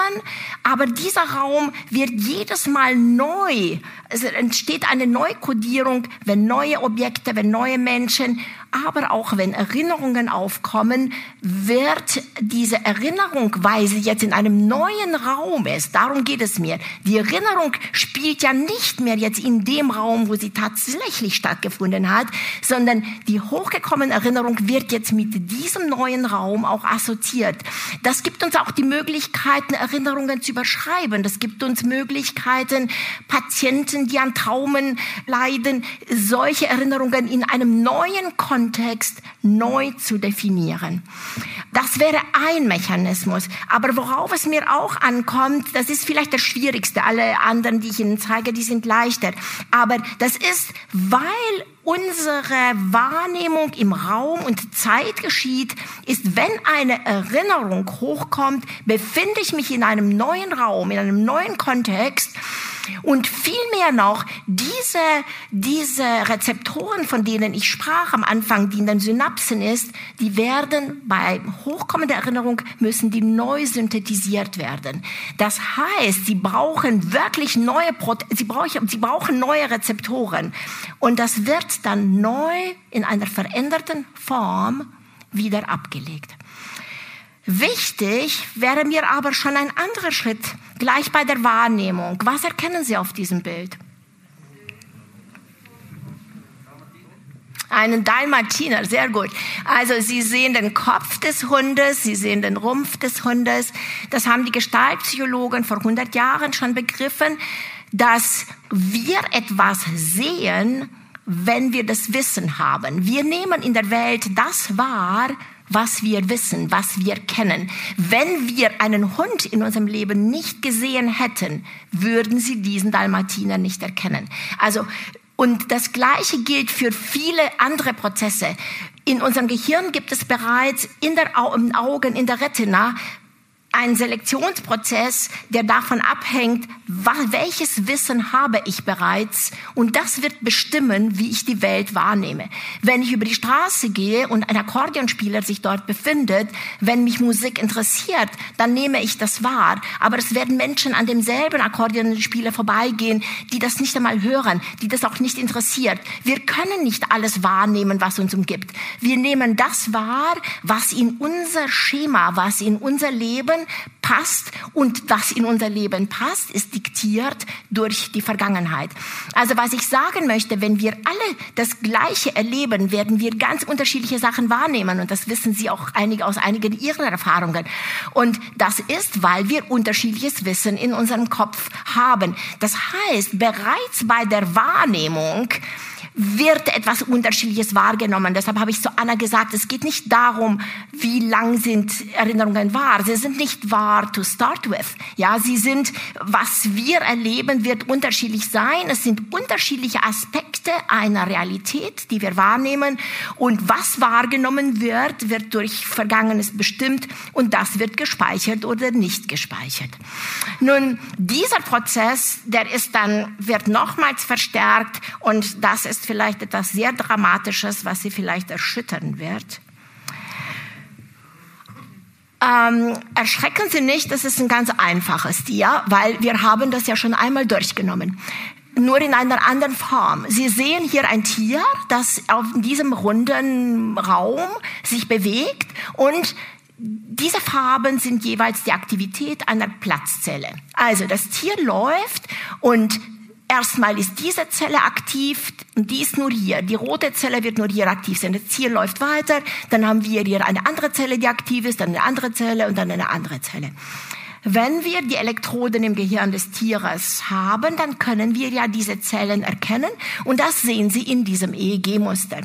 aber dieser Raum wird jedes Mal neu. Es entsteht eine Neukodierung, wenn neue Objekte, wenn neue Menschen aber auch wenn Erinnerungen aufkommen, wird diese Erinnerung, weil sie jetzt in einem neuen Raum ist, darum geht es mir. Die Erinnerung spielt ja nicht mehr jetzt in dem Raum, wo sie tatsächlich stattgefunden hat, sondern die hochgekommene Erinnerung wird jetzt mit diesem neuen Raum auch assoziiert. Das gibt uns auch die Möglichkeiten, Erinnerungen zu überschreiben. Das gibt uns Möglichkeiten, Patienten, die an Traumen leiden, solche Erinnerungen in einem neuen Kontext Kontext neu zu definieren. Das wäre ein Mechanismus. Aber worauf es mir auch ankommt, das ist vielleicht das Schwierigste. Alle anderen, die ich Ihnen zeige, die sind leichter. Aber das ist, weil unsere Wahrnehmung im Raum und Zeit geschieht, ist, wenn eine Erinnerung hochkommt, befinde ich mich in einem neuen Raum, in einem neuen Kontext und viel mehr noch, diese, diese Rezeptoren, von denen ich sprach am Anfang, die in den Synapsen ist, die werden bei hochkommender Erinnerung müssen die neu synthetisiert werden. Das heißt, sie brauchen wirklich neue, sie brauchen, sie brauchen neue Rezeptoren. Und das wird dann neu in einer veränderten Form wieder abgelegt. Wichtig wäre mir aber schon ein anderer Schritt, gleich bei der Wahrnehmung. Was erkennen Sie auf diesem Bild? Einen Dalmatiner, sehr gut. Also Sie sehen den Kopf des Hundes, Sie sehen den Rumpf des Hundes. Das haben die Gestaltpsychologen vor 100 Jahren schon begriffen, dass wir etwas sehen, wenn wir das Wissen haben. Wir nehmen in der Welt das wahr, was wir wissen, was wir kennen. Wenn wir einen Hund in unserem Leben nicht gesehen hätten, würden Sie diesen Dalmatiner nicht erkennen. Also, und das Gleiche gilt für viele andere Prozesse. In unserem Gehirn gibt es bereits in der Augen, in der Retina ein Selektionsprozess, der davon abhängt, welches Wissen habe ich bereits und das wird bestimmen, wie ich die Welt wahrnehme. Wenn ich über die Straße gehe und ein Akkordeonspieler sich dort befindet, wenn mich Musik interessiert, dann nehme ich das wahr. Aber es werden Menschen an demselben Akkordeonspieler vorbeigehen, die das nicht einmal hören, die das auch nicht interessiert. Wir können nicht alles wahrnehmen, was uns umgibt. Wir nehmen das wahr, was in unser Schema, was in unser Leben passt und was in unser Leben passt, ist diktiert durch die Vergangenheit. Also was ich sagen möchte, wenn wir alle das Gleiche erleben, werden wir ganz unterschiedliche Sachen wahrnehmen und das wissen Sie auch einige aus einigen Ihren Erfahrungen. Und das ist, weil wir unterschiedliches Wissen in unserem Kopf haben. Das heißt, bereits bei der Wahrnehmung wird etwas Unterschiedliches wahrgenommen. Deshalb habe ich zu Anna gesagt, es geht nicht darum, wie lang sind Erinnerungen wahr. Sie sind nicht wahr to start with. Ja, sie sind, was wir erleben, wird unterschiedlich sein. Es sind unterschiedliche Aspekte einer Realität, die wir wahrnehmen. Und was wahrgenommen wird, wird durch Vergangenes bestimmt und das wird gespeichert oder nicht gespeichert. Nun, dieser Prozess, der ist dann, wird nochmals verstärkt und das ist vielleicht etwas sehr Dramatisches, was Sie vielleicht erschüttern wird. Ähm, erschrecken Sie nicht, das ist ein ganz einfaches Tier, weil wir haben das ja schon einmal durchgenommen. Nur in einer anderen Form. Sie sehen hier ein Tier, das auf diesem runden Raum sich bewegt und diese Farben sind jeweils die Aktivität einer Platzzelle. Also das Tier läuft und Erstmal ist diese Zelle aktiv und die ist nur hier. Die rote Zelle wird nur hier aktiv sein. Das Tier läuft weiter, dann haben wir hier eine andere Zelle, die aktiv ist, dann eine andere Zelle und dann eine andere Zelle. Wenn wir die Elektroden im Gehirn des Tieres haben, dann können wir ja diese Zellen erkennen und das sehen Sie in diesem EEG-Muster.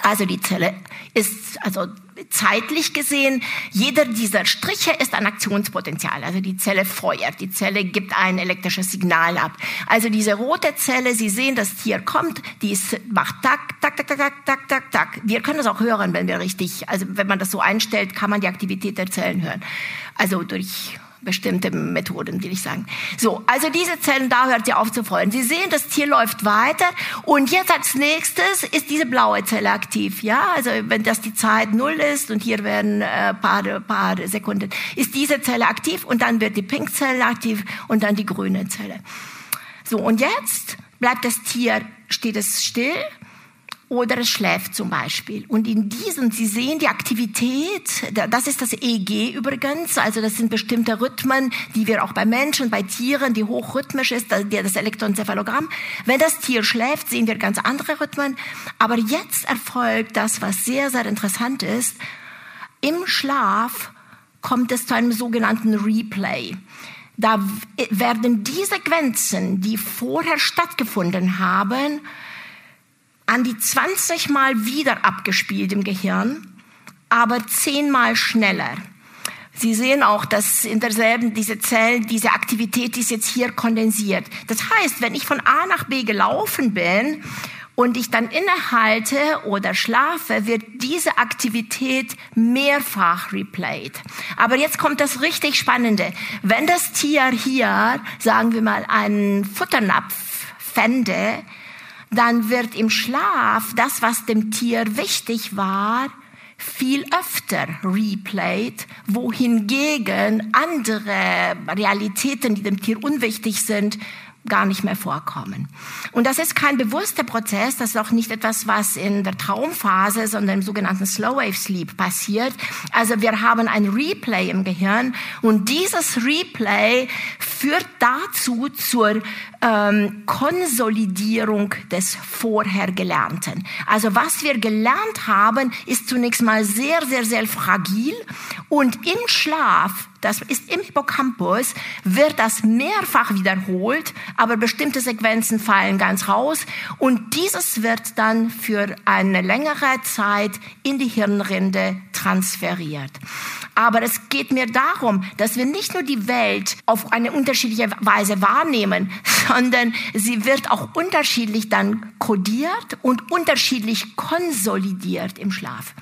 Also die Zelle ist, also zeitlich gesehen, jeder dieser Striche ist ein Aktionspotenzial. Also die Zelle feuert, die Zelle gibt ein elektrisches Signal ab. Also diese rote Zelle, Sie sehen, das Tier kommt, die ist, macht tak, tak, tak, tak, tak, tak, tak. Wir können das auch hören, wenn wir richtig, also wenn man das so einstellt, kann man die Aktivität der Zellen hören. Also durch bestimmte Methoden, will ich sagen. So, also diese Zellen, da hört sie auf zu freuen. Sie sehen, das Tier läuft weiter und jetzt als nächstes ist diese blaue Zelle aktiv. Ja, also wenn das die Zeit null ist und hier werden äh, paar, paar Sekunden, ist diese Zelle aktiv und dann wird die Pinkzelle aktiv und dann die grüne Zelle. So, und jetzt bleibt das Tier, steht es still oder es schläft zum Beispiel. Und in diesem, Sie sehen die Aktivität, das ist das EEG übrigens, also das sind bestimmte Rhythmen, die wir auch bei Menschen, bei Tieren, die hochrhythmisch ist, das Elektroenzephalogramm. Wenn das Tier schläft, sehen wir ganz andere Rhythmen. Aber jetzt erfolgt das, was sehr, sehr interessant ist. Im Schlaf kommt es zu einem sogenannten Replay. Da werden die Sequenzen, die vorher stattgefunden haben, an die 20 Mal wieder abgespielt im Gehirn, aber 10 Mal schneller. Sie sehen auch, dass in derselben, diese Zellen, diese Aktivität ist jetzt hier kondensiert. Das heißt, wenn ich von A nach B gelaufen bin und ich dann innehalte oder schlafe, wird diese Aktivität mehrfach replayed. Aber jetzt kommt das richtig Spannende. Wenn das Tier hier, sagen wir mal, einen Futternapf fände, dann wird im Schlaf das, was dem Tier wichtig war, viel öfter replayed, wohingegen andere Realitäten, die dem Tier unwichtig sind, gar nicht mehr vorkommen. Und das ist kein bewusster Prozess, das ist auch nicht etwas, was in der Traumphase, sondern im sogenannten Slow Wave Sleep passiert. Also wir haben ein Replay im Gehirn und dieses Replay führt dazu zur ähm, Konsolidierung des vorher Gelernten. Also was wir gelernt haben, ist zunächst mal sehr, sehr, sehr fragil und im Schlaf das ist im Hippocampus, wird das mehrfach wiederholt, aber bestimmte Sequenzen fallen ganz raus und dieses wird dann für eine längere Zeit in die Hirnrinde transferiert. Aber es geht mir darum, dass wir nicht nur die Welt auf eine unterschiedliche Weise wahrnehmen, <laughs> sondern sie wird auch unterschiedlich dann kodiert und unterschiedlich konsolidiert im Schlaf.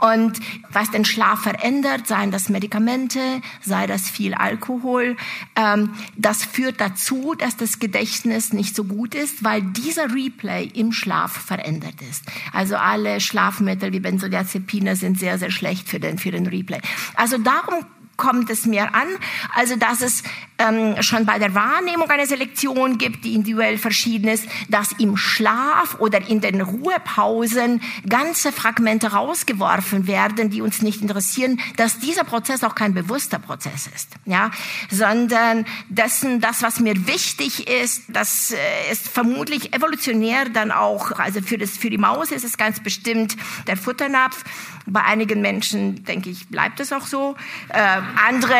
Und was den Schlaf verändert, seien das Medikamente, sei das viel Alkohol, ähm, das führt dazu, dass das Gedächtnis nicht so gut ist, weil dieser Replay im Schlaf verändert ist. Also alle Schlafmittel wie Benzodiazepine sind sehr, sehr schlecht für den, für den Replay. Also darum kommt es mir an, also dass es ähm, schon bei der Wahrnehmung eine Selektion gibt, die individuell verschieden ist, dass im Schlaf oder in den Ruhepausen ganze Fragmente rausgeworfen werden, die uns nicht interessieren, dass dieser Prozess auch kein bewusster Prozess ist, ja, sondern dessen, das, was mir wichtig ist, das äh, ist vermutlich evolutionär dann auch, also für das, für die Maus ist es ganz bestimmt der Futternapf. Bei einigen Menschen, denke ich, bleibt es auch so. Äh, andere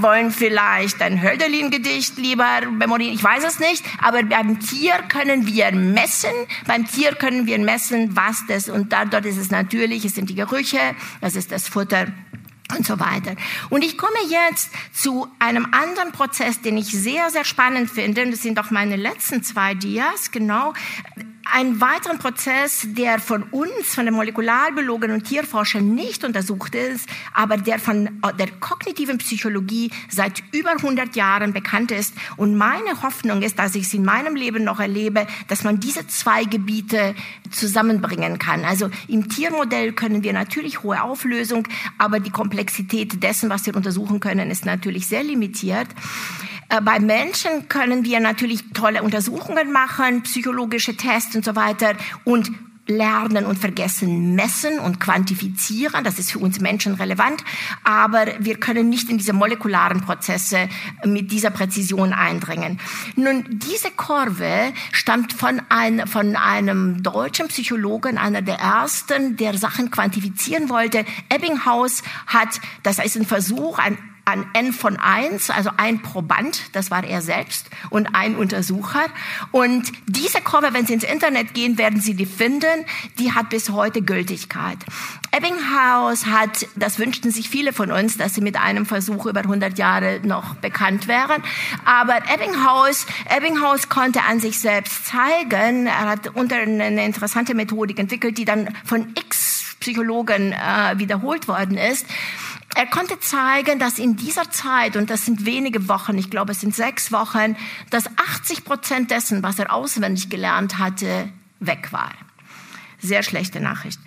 wollen vielleicht ein Hölzchen Hölderlin-Gedicht lieber memorieren, ich weiß es nicht, aber beim Tier können wir messen, beim Tier können wir messen, was das, und da, dort ist es natürlich, es sind die Gerüche, das ist das Futter, und so weiter. Und ich komme jetzt zu einem anderen Prozess, den ich sehr, sehr spannend finde. Und das sind auch meine letzten zwei Dias, genau einen weiteren Prozess, der von uns, von den Molekularbiologen und Tierforschern nicht untersucht ist, aber der von der kognitiven Psychologie seit über 100 Jahren bekannt ist. Und meine Hoffnung ist, dass ich es in meinem Leben noch erlebe, dass man diese zwei Gebiete zusammenbringen kann. Also im Tiermodell können wir natürlich hohe Auflösung, aber die Komplexität dessen, was wir untersuchen können, ist natürlich sehr limitiert. Äh, bei Menschen können wir natürlich tolle Untersuchungen machen, psychologische Tests und so weiter und lernen und vergessen messen und quantifizieren. Das ist für uns Menschen relevant. Aber wir können nicht in diese molekularen Prozesse mit dieser Präzision eindringen. Nun, diese Kurve stammt von, ein, von einem deutschen Psychologen, einer der ersten, der Sachen quantifizieren wollte. Ebbinghaus hat, das ist ein Versuch, ein an N von eins, also ein Proband, das war er selbst, und ein Untersucher. Und diese Kurve, wenn Sie ins Internet gehen, werden Sie die finden, die hat bis heute Gültigkeit. Ebbinghaus hat, das wünschten sich viele von uns, dass sie mit einem Versuch über 100 Jahre noch bekannt wären. Aber Ebbinghaus, Ebbinghaus konnte an sich selbst zeigen, er hat unter eine interessante Methodik entwickelt, die dann von x Psychologen äh, wiederholt worden ist er konnte zeigen, dass in dieser Zeit, und das sind wenige Wochen, ich glaube es sind sechs Wochen, dass 80 Prozent dessen, was er auswendig gelernt hatte, weg war. Sehr schlechte Nachricht.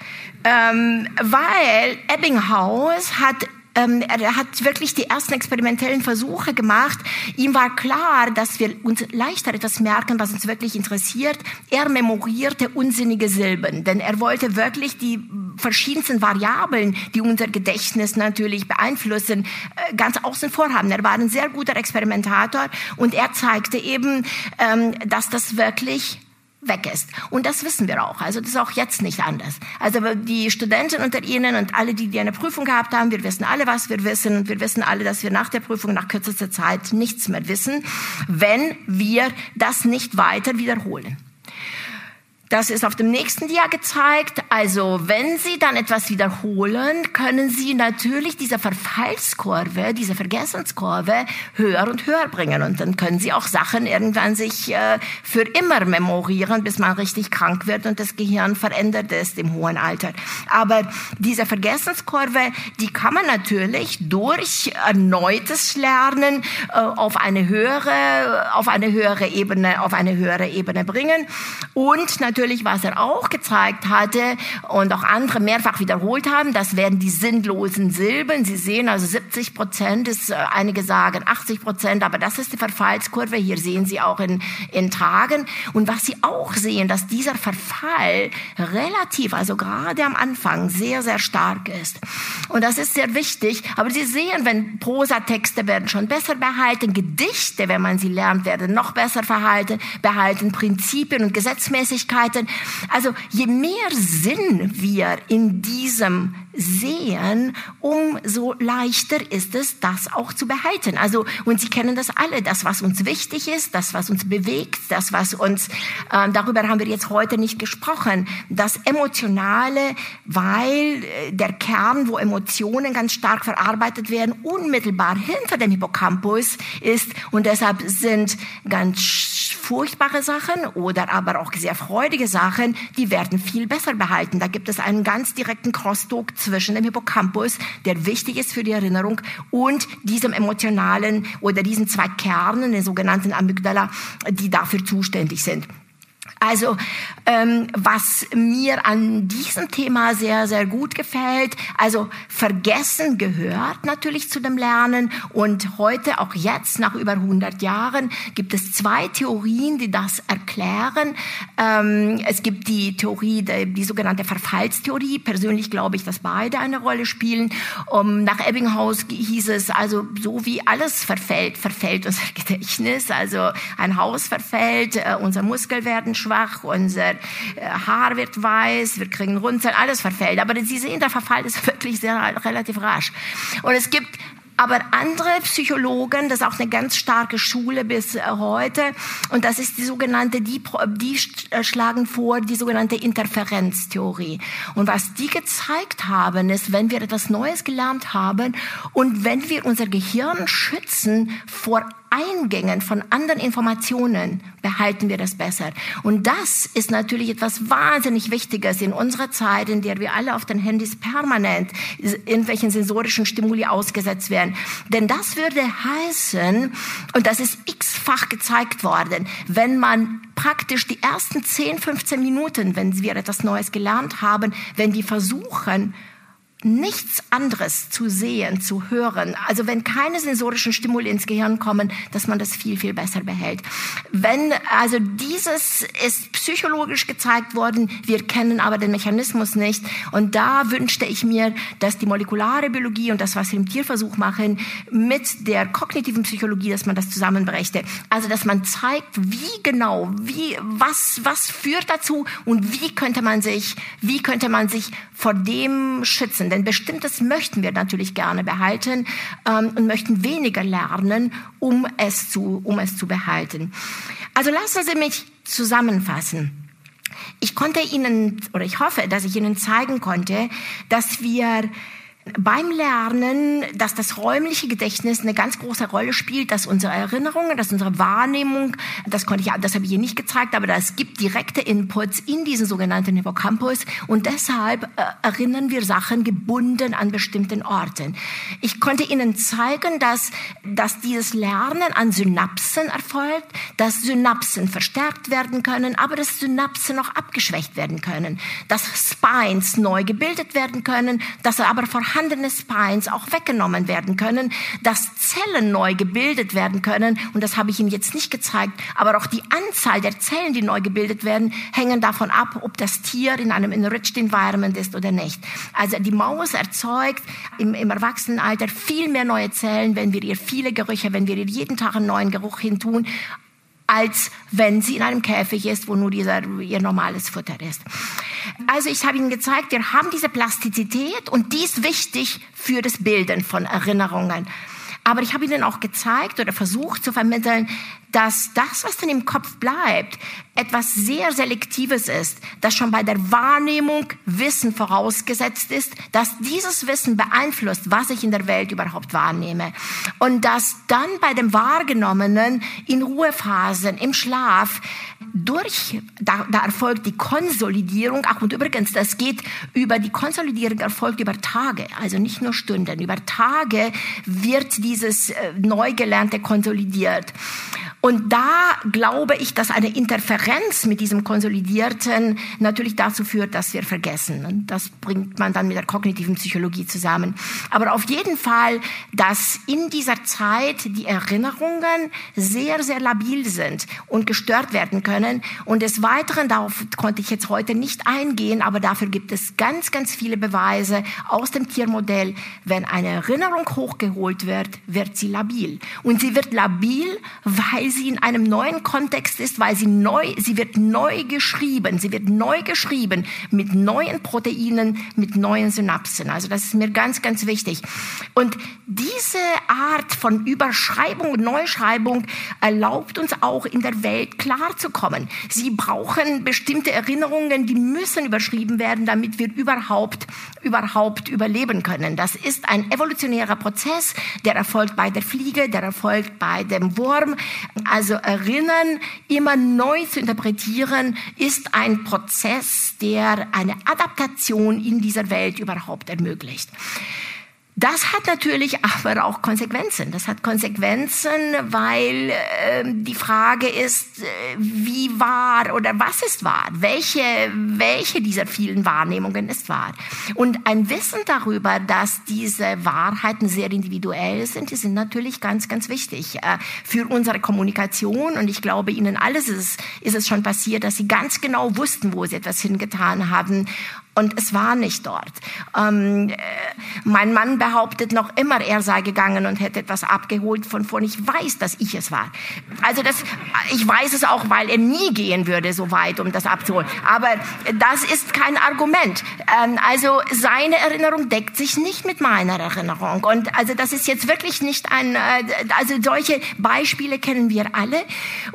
Ähm, weil Ebbinghaus hat ähm, er hat wirklich die ersten experimentellen Versuche gemacht. Ihm war klar, dass wir uns leichter etwas merken, was uns wirklich interessiert. Er memorierte unsinnige Silben, denn er wollte wirklich die verschiedensten Variablen, die unser Gedächtnis natürlich beeinflussen, äh, ganz außen vor haben. Er war ein sehr guter Experimentator und er zeigte eben, ähm, dass das wirklich weg ist. Und das wissen wir auch. Also das ist auch jetzt nicht anders. Also die Studenten unter Ihnen und alle, die, die eine Prüfung gehabt haben, wir wissen alle, was wir wissen. Und wir wissen alle, dass wir nach der Prüfung, nach kürzester Zeit nichts mehr wissen, wenn wir das nicht weiter wiederholen. Das ist auf dem nächsten Dia gezeigt. Also wenn Sie dann etwas wiederholen, können Sie natürlich diese Verfallskurve, diese Vergessenskurve höher und höher bringen. Und dann können Sie auch Sachen irgendwann sich äh, für immer memorieren, bis man richtig krank wird und das Gehirn verändert ist im hohen Alter. Aber diese Vergessenskurve, die kann man natürlich durch erneutes Lernen äh, auf eine höhere, auf eine höhere Ebene, auf eine höhere Ebene bringen und natürlich natürlich, was er auch gezeigt hatte und auch andere mehrfach wiederholt haben, das werden die sinnlosen Silben. Sie sehen also 70 Prozent ist, äh, einige sagen 80 Prozent, aber das ist die Verfallskurve. Hier sehen Sie auch in, in Tagen. Und was Sie auch sehen, dass dieser Verfall relativ, also gerade am Anfang, sehr, sehr stark ist. Und das ist sehr wichtig. Aber Sie sehen, wenn Prosatexte werden schon besser behalten, Gedichte, wenn man sie lernt, werden noch besser verhalten, behalten, Prinzipien und Gesetzmäßigkeiten Seiten. Also je mehr Sinn wir in diesem sehen, umso leichter ist es, das auch zu behalten. Also, und Sie kennen das alle, das, was uns wichtig ist, das, was uns bewegt, das, was uns, äh, darüber haben wir jetzt heute nicht gesprochen, das Emotionale, weil äh, der Kern, wo Emotionen ganz stark verarbeitet werden, unmittelbar hinter dem Hippocampus ist und deshalb sind ganz furchtbare Sachen oder aber auch sehr freudige Sachen, die werden viel besser behalten. Da gibt es einen ganz direkten Crosstalk zwischen dem Hippocampus, der wichtig ist für die Erinnerung, und diesem emotionalen oder diesen zwei Kernen, den sogenannten Amygdala, die dafür zuständig sind. Also ähm, was mir an diesem Thema sehr, sehr gut gefällt, also Vergessen gehört natürlich zu dem Lernen und heute, auch jetzt, nach über 100 Jahren, gibt es zwei Theorien, die das erklären. Ähm, es gibt die Theorie, die, sogenannte Verfallstheorie. Persönlich glaube ich, dass beide eine Rolle spielen. Um, nach Ebbinghaus hieß es, also so wie alles verfällt, verfällt unser <laughs> Gedächtnis. Also ein Haus verfällt, äh, unsere Muskeln werden schwach, schwach, unser äh, Haar wird weiß, wir kriegen Runzeln, alles verfällt. Aber Sie sehen, der Verfall ist <laughs> wirklich sehr relativ rasch. Und es gibt Aber andere Psychologen, das ist auch eine ganz starke Schule bis äh, heute, und das ist die sogenannte, die, die äh, schlagen vor, die sogenannte Interferenztheorie. Und was die gezeigt haben, ist, wenn wir etwas Neues gelernt haben und wenn wir unser Gehirn schützen vor Eingängen von anderen Informationen behalten wir das besser. Und das ist natürlich etwas wahnsinnig Wichtiges in unserer Zeit, in der wir alle auf den Handys permanent irgendwelchen sensorischen Stimuli ausgesetzt werden. Denn das würde heißen, und das ist x-fach gezeigt worden, wenn man praktisch die ersten 10, 15 Minuten, wenn wir etwas Neues gelernt haben, wenn die versuchen, nichts anderes zu sehen, zu hören. Also wenn keine sensorischen Stimuli ins Gehirn kommen, dass man das viel, viel besser behält. Wenn, also dieses ist psychologisch gezeigt worden, wir kennen aber den Mechanismus nicht. Und da wünschte ich mir, dass die molekulare Biologie und das, was wir im Tierversuch machen, mit der kognitiven Psychologie, dass man das zusammenbrächte. Also, dass man zeigt, wie genau, wie, was, was führt dazu und wie könnte man sich, wie könnte man sich vor dem schützen denn bestimmtes möchten wir natürlich gerne behalten ähm, und möchten weniger lernen, um es zu, um es zu behalten. Also lassen Sie mich zusammenfassen. Ich konnte Ihnen, oder ich hoffe, dass ich Ihnen zeigen konnte, dass wir beim Lernen, dass das räumliche Gedächtnis eine ganz große Rolle spielt, dass unsere Erinnerungen, dass unsere Wahrnehmung, das konnte ich, das habe ich hier nicht gezeigt, aber es gibt direkte Inputs in diesen sogenannten Hippocampus und deshalb äh, erinnern wir Sachen gebunden an bestimmten Orten. Ich konnte Ihnen zeigen, dass, dass dieses Lernen an Synapsen erfolgt, dass Synapsen verstärkt werden können, aber dass Synapsen auch abgeschwächt werden können, dass Spines neu gebildet werden können, dass aber vorhanden vorhandene Spines auch weggenommen werden können, dass Zellen neu gebildet werden können. Und das habe ich Ihnen jetzt nicht gezeigt. Aber auch die Anzahl der Zellen, die neu gebildet werden, hängen davon ab, ob das Tier in einem enriched environment ist oder nicht. Also die Maus erzeugt im, im Erwachsenenalter viel mehr neue Zellen, wenn wir ihr viele Gerüche, wenn wir ihr jeden Tag einen neuen Geruch hintun, als wenn sie in einem Käfig ist, wo nur dieser, ihr normales Futter ist. Also ich habe Ihnen gezeigt, wir haben diese Plastizität und die ist wichtig für das Bilden von Erinnerungen. Aber ich habe Ihnen auch gezeigt oder versucht zu vermitteln, dass das, was dann im Kopf bleibt, etwas sehr Selektives ist, dass schon bei der Wahrnehmung Wissen vorausgesetzt ist, dass dieses Wissen beeinflusst, was ich in der Welt überhaupt wahrnehme. Und dass dann bei dem Wahrgenommenen in Ruhephasen, im Schlaf, durch, da, da erfolgt die Konsolidierung, ach und übrigens, das geht über, die Konsolidierung erfolgt über Tage, also nicht nur Stunden, über Tage wird dieses äh, Neugelernte konsolidiert. Und da glaube ich, dass eine Interferenz mit diesem Konsolidierten natürlich dazu führt, dass wir vergessen. Und das bringt man dann mit der kognitiven Psychologie zusammen. Aber auf jeden Fall, dass in dieser Zeit die Erinnerungen sehr, sehr labil sind und gestört werden können. Und des Weiteren, darauf konnte ich jetzt heute nicht eingehen, aber dafür gibt es ganz, ganz viele Beweise aus dem Tiermodell. Wenn eine Erinnerung hochgeholt wird, wird sie labil. Und sie wird labil, weil sie in einem neuen Kontext ist, weil sie neu, sie wird neu geschrieben, sie wird neu geschrieben mit neuen Proteinen, mit neuen Synapsen. Also das ist mir ganz, ganz wichtig. Und diese Art von Überschreibung Neuschreibung erlaubt uns auch in der Welt klarzukommen. Sie brauchen bestimmte Erinnerungen, die müssen überschrieben werden, damit wir überhaupt, überhaupt überleben können. Das ist ein evolutionärer Prozess, der erfolgt bei der Fliege, der erfolgt bei dem Wurm. Also erinnern, immer neu zu interpretieren, ist ein Prozess, der eine Adaptation in dieser Welt überhaupt ermöglicht. Das hat natürlich aber auch Konsequenzen. Das hat Konsequenzen, weil äh, die Frage ist, äh, wie wahr oder was ist wahr? Welche, welche dieser vielen Wahrnehmungen ist wahr? Und ein Wissen darüber, dass diese Wahrheiten sehr individuell sind, die sind natürlich ganz, ganz wichtig äh, für unsere Kommunikation. Und ich glaube, Ihnen alles ist, ist es schon passiert, dass Sie ganz genau wussten, wo Sie etwas hingetan haben Und es war nicht dort. Ähm, äh, mein Mann behauptet noch immer, er sei gegangen und hätte etwas abgeholt, von vorn ich weiß, dass ich es war. Also das, ich weiß es auch, weil er nie gehen würde so weit, um das abzuholen. Aber das ist kein Argument. Ähm, also seine Erinnerung deckt sich nicht mit meiner Erinnerung. Und also das ist jetzt wirklich nicht ein, äh, also solche Beispiele kennen wir alle.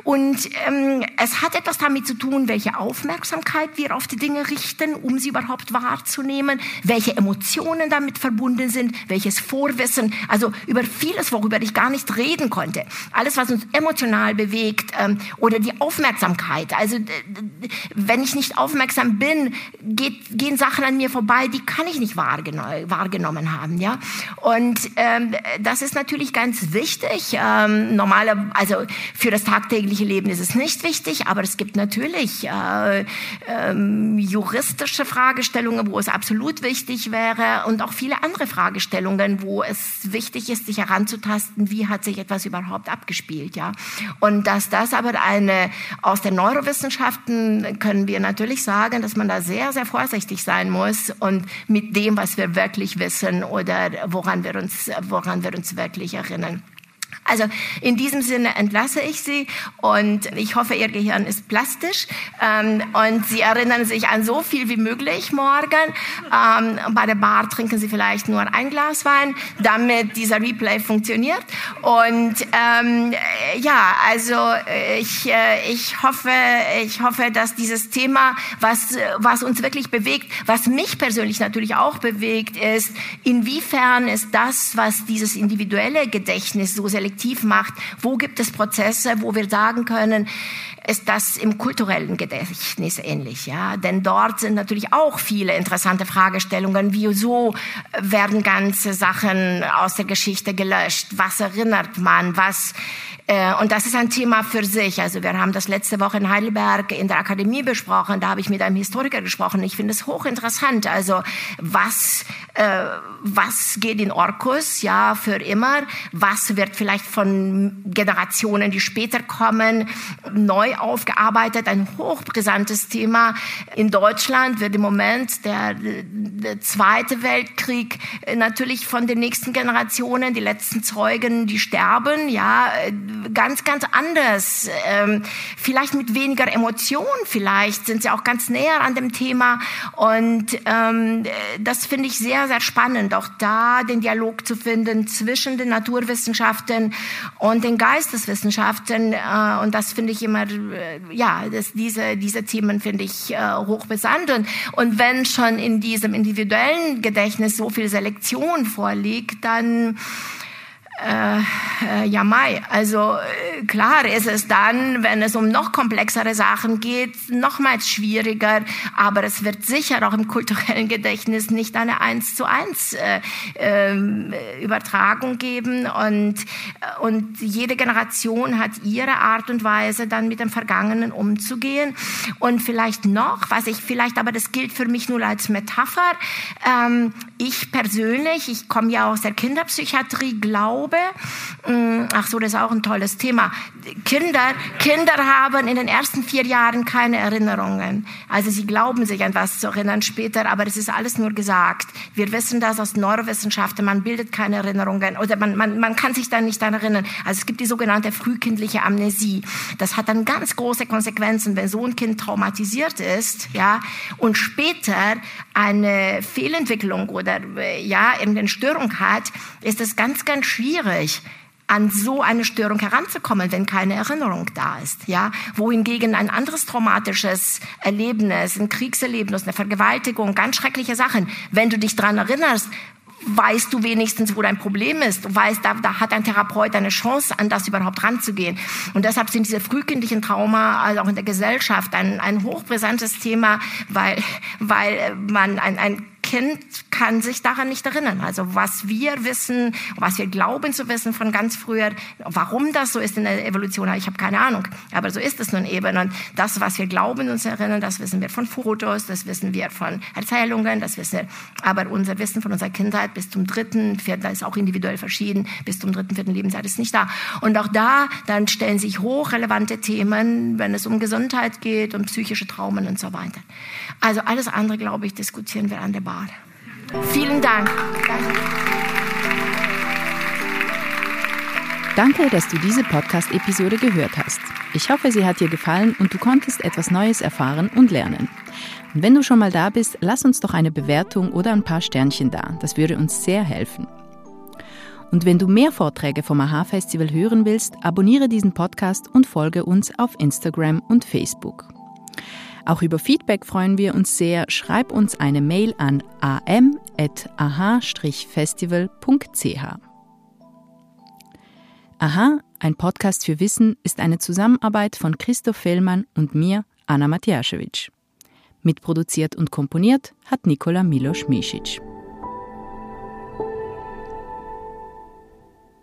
Und ähm, es hat etwas damit zu tun, welche Aufmerksamkeit wir auf die Dinge richten, um sie überhaupt wahrzunehmen, welche Emotionen damit verbunden sind, welches Vorwissen, also über vieles, worüber ich gar nicht reden konnte. Alles, was uns emotional bewegt ähm, oder die Aufmerksamkeit. Also wenn ich nicht aufmerksam bin, geht, gehen Sachen an mir vorbei, die kann ich nicht wahrgenommen haben. Ja? Und ähm, das ist natürlich ganz wichtig. Ähm, normale, also für das tagtägliche Leben ist es nicht wichtig, aber es gibt natürlich äh, ähm, juristische Fragestellungen, wo es absolut wichtig wäre und auch viele andere Fragestellungen, wo es wichtig ist, sich heranzutasten, wie hat sich etwas überhaupt abgespielt, ja. Und dass das aber eine aus den Neurowissenschaften können wir natürlich sagen, dass man da sehr, sehr vorsichtig sein muss und mit dem, was wir wirklich wissen oder woran wir uns, woran wir uns wirklich erinnern. Also in diesem Sinne entlasse ich Sie und ich hoffe, Ihr Gehirn ist plastisch ähm, und Sie erinnern sich an so viel wie möglich morgen. Ähm, bei der Bar trinken Sie vielleicht nur ein Glas Wein, damit dieser Replay funktioniert. Und ähm, ja, also ich, äh, ich hoffe, ich hoffe, dass dieses Thema, was was uns wirklich bewegt, was mich persönlich natürlich auch bewegt, ist, inwiefern ist das, was dieses individuelle Gedächtnis so selektiv effektiv macht. Wo gibt es Prozesse, wo wir sagen können, ist das im kulturellen Gedächtnis ähnlich, ja? Denn dort sind natürlich auch viele interessante Fragestellungen. Wieso werden ganze Sachen aus der Geschichte gelöscht? Was erinnert man? Was und das ist ein Thema für sich. Also wir haben das letzte Woche in Heidelberg in der Akademie besprochen. Da habe ich mit einem Historiker gesprochen. Ich finde es hochinteressant. Also was, äh, was geht in Orkus, ja, für immer? Was wird vielleicht von Generationen, die später kommen, neu aufgearbeitet? Ein hochbrisantes Thema. In Deutschland wird im Moment der, der Zweite Weltkrieg natürlich von den nächsten Generationen, die letzten Zeugen, die sterben, ja, ganz, ganz anders, ähm, vielleicht mit weniger Emotion, vielleicht sind sie auch ganz näher an dem Thema. Und ähm, das finde ich sehr, sehr spannend, auch da den Dialog zu finden zwischen den Naturwissenschaften und den Geisteswissenschaften. Äh, und das finde ich immer, äh, ja, das, diese, diese Themen finde ich äh, hochbrisant. Und, und wenn schon in diesem individuellen Gedächtnis so viel Selektion vorliegt, dann äh, äh, ja, Mai. Also äh, klar ist es dann, wenn es um noch komplexere Sachen geht, nochmals schwieriger. Aber es wird sicher auch im kulturellen Gedächtnis nicht eine eins zu eins äh, äh, Übertragung geben. Und, äh, und jede Generation hat ihre Art und Weise, dann mit dem Vergangenen umzugehen. Und vielleicht noch, was ich vielleicht, aber das gilt für mich nur als Metapher. Ähm, ich persönlich, ich komme ja aus der Kinderpsychiatrie, glaube, mm, ach so, das ist auch ein tolles Thema. Kinder, Kinder haben in den ersten vier Jahren keine Erinnerungen. Also sie glauben sich an was zu erinnern später, aber es ist alles nur gesagt. Wir wissen das aus Neurowissenschaften, man bildet keine Erinnerungen oder man, man, man kann sich dann nicht daran erinnern. Also es gibt die sogenannte frühkindliche Amnesie. Das hat dann ganz große Konsequenzen, wenn so ein Kind traumatisiert ist, ja, und später eine Fehlentwicklung oder oder ja, irgendeine Störung hat, ist es ganz, ganz schwierig, an so eine Störung heranzukommen, wenn keine Erinnerung da ist, ja. Wohingegen ein anderes traumatisches Erlebnis, ein Kriegserlebnis, eine Vergewaltigung, ganz schreckliche Sachen, wenn du dich dran erinnerst, weißt du wenigstens, wo dein Problem ist. Du weißt, da, da hat ein Therapeut eine Chance, an das überhaupt ranzugehen. Und deshalb sind diese frühkindlichen Trauma, also auch in der Gesellschaft, ein, ein hochbrisantes Thema, weil, weil man ein, ein Kind kann sich daran nicht erinnern. Also was wir wissen, was wir glauben zu wissen von ganz früher, warum das so ist in der Evolution, ich habe keine Ahnung. Aber so ist es nun eben. Und das, was wir glauben uns erinnern, das wissen wir von Fotos, das wissen wir von Erzählungen, das wissen wir. Aber unser Wissen von unserer Kindheit bis zum dritten, vierten, da ist auch individuell verschieden, bis zum dritten, vierten Lebensjahr ist nicht da. Und auch da, dann stellen sich hochrelevante Themen, wenn es um Gesundheit geht, um psychische Traumen und so weiter. Also alles andere, glaube ich, diskutieren wir an der Bar. Vielen Dank. Danke, dass du diese Podcast-Episode gehört hast. Ich hoffe, sie hat dir gefallen und du konntest etwas Neues erfahren und lernen. Und wenn du schon mal da bist, lass uns doch eine Bewertung oder ein paar Sternchen da. Das würde uns sehr helfen. Und wenn du mehr Vorträge vom AHA-Festival hören willst, abonniere diesen Podcast und folge uns auf Instagram und Facebook. Auch über Feedback freuen wir uns sehr. Schreib uns eine Mail an am.aha-festival.ch. Aha, ein Podcast für Wissen ist eine Zusammenarbeit von Christoph Fellmann und mir, Anna Matjaschewitsch. Mitproduziert und komponiert hat Nikola Milos Misic.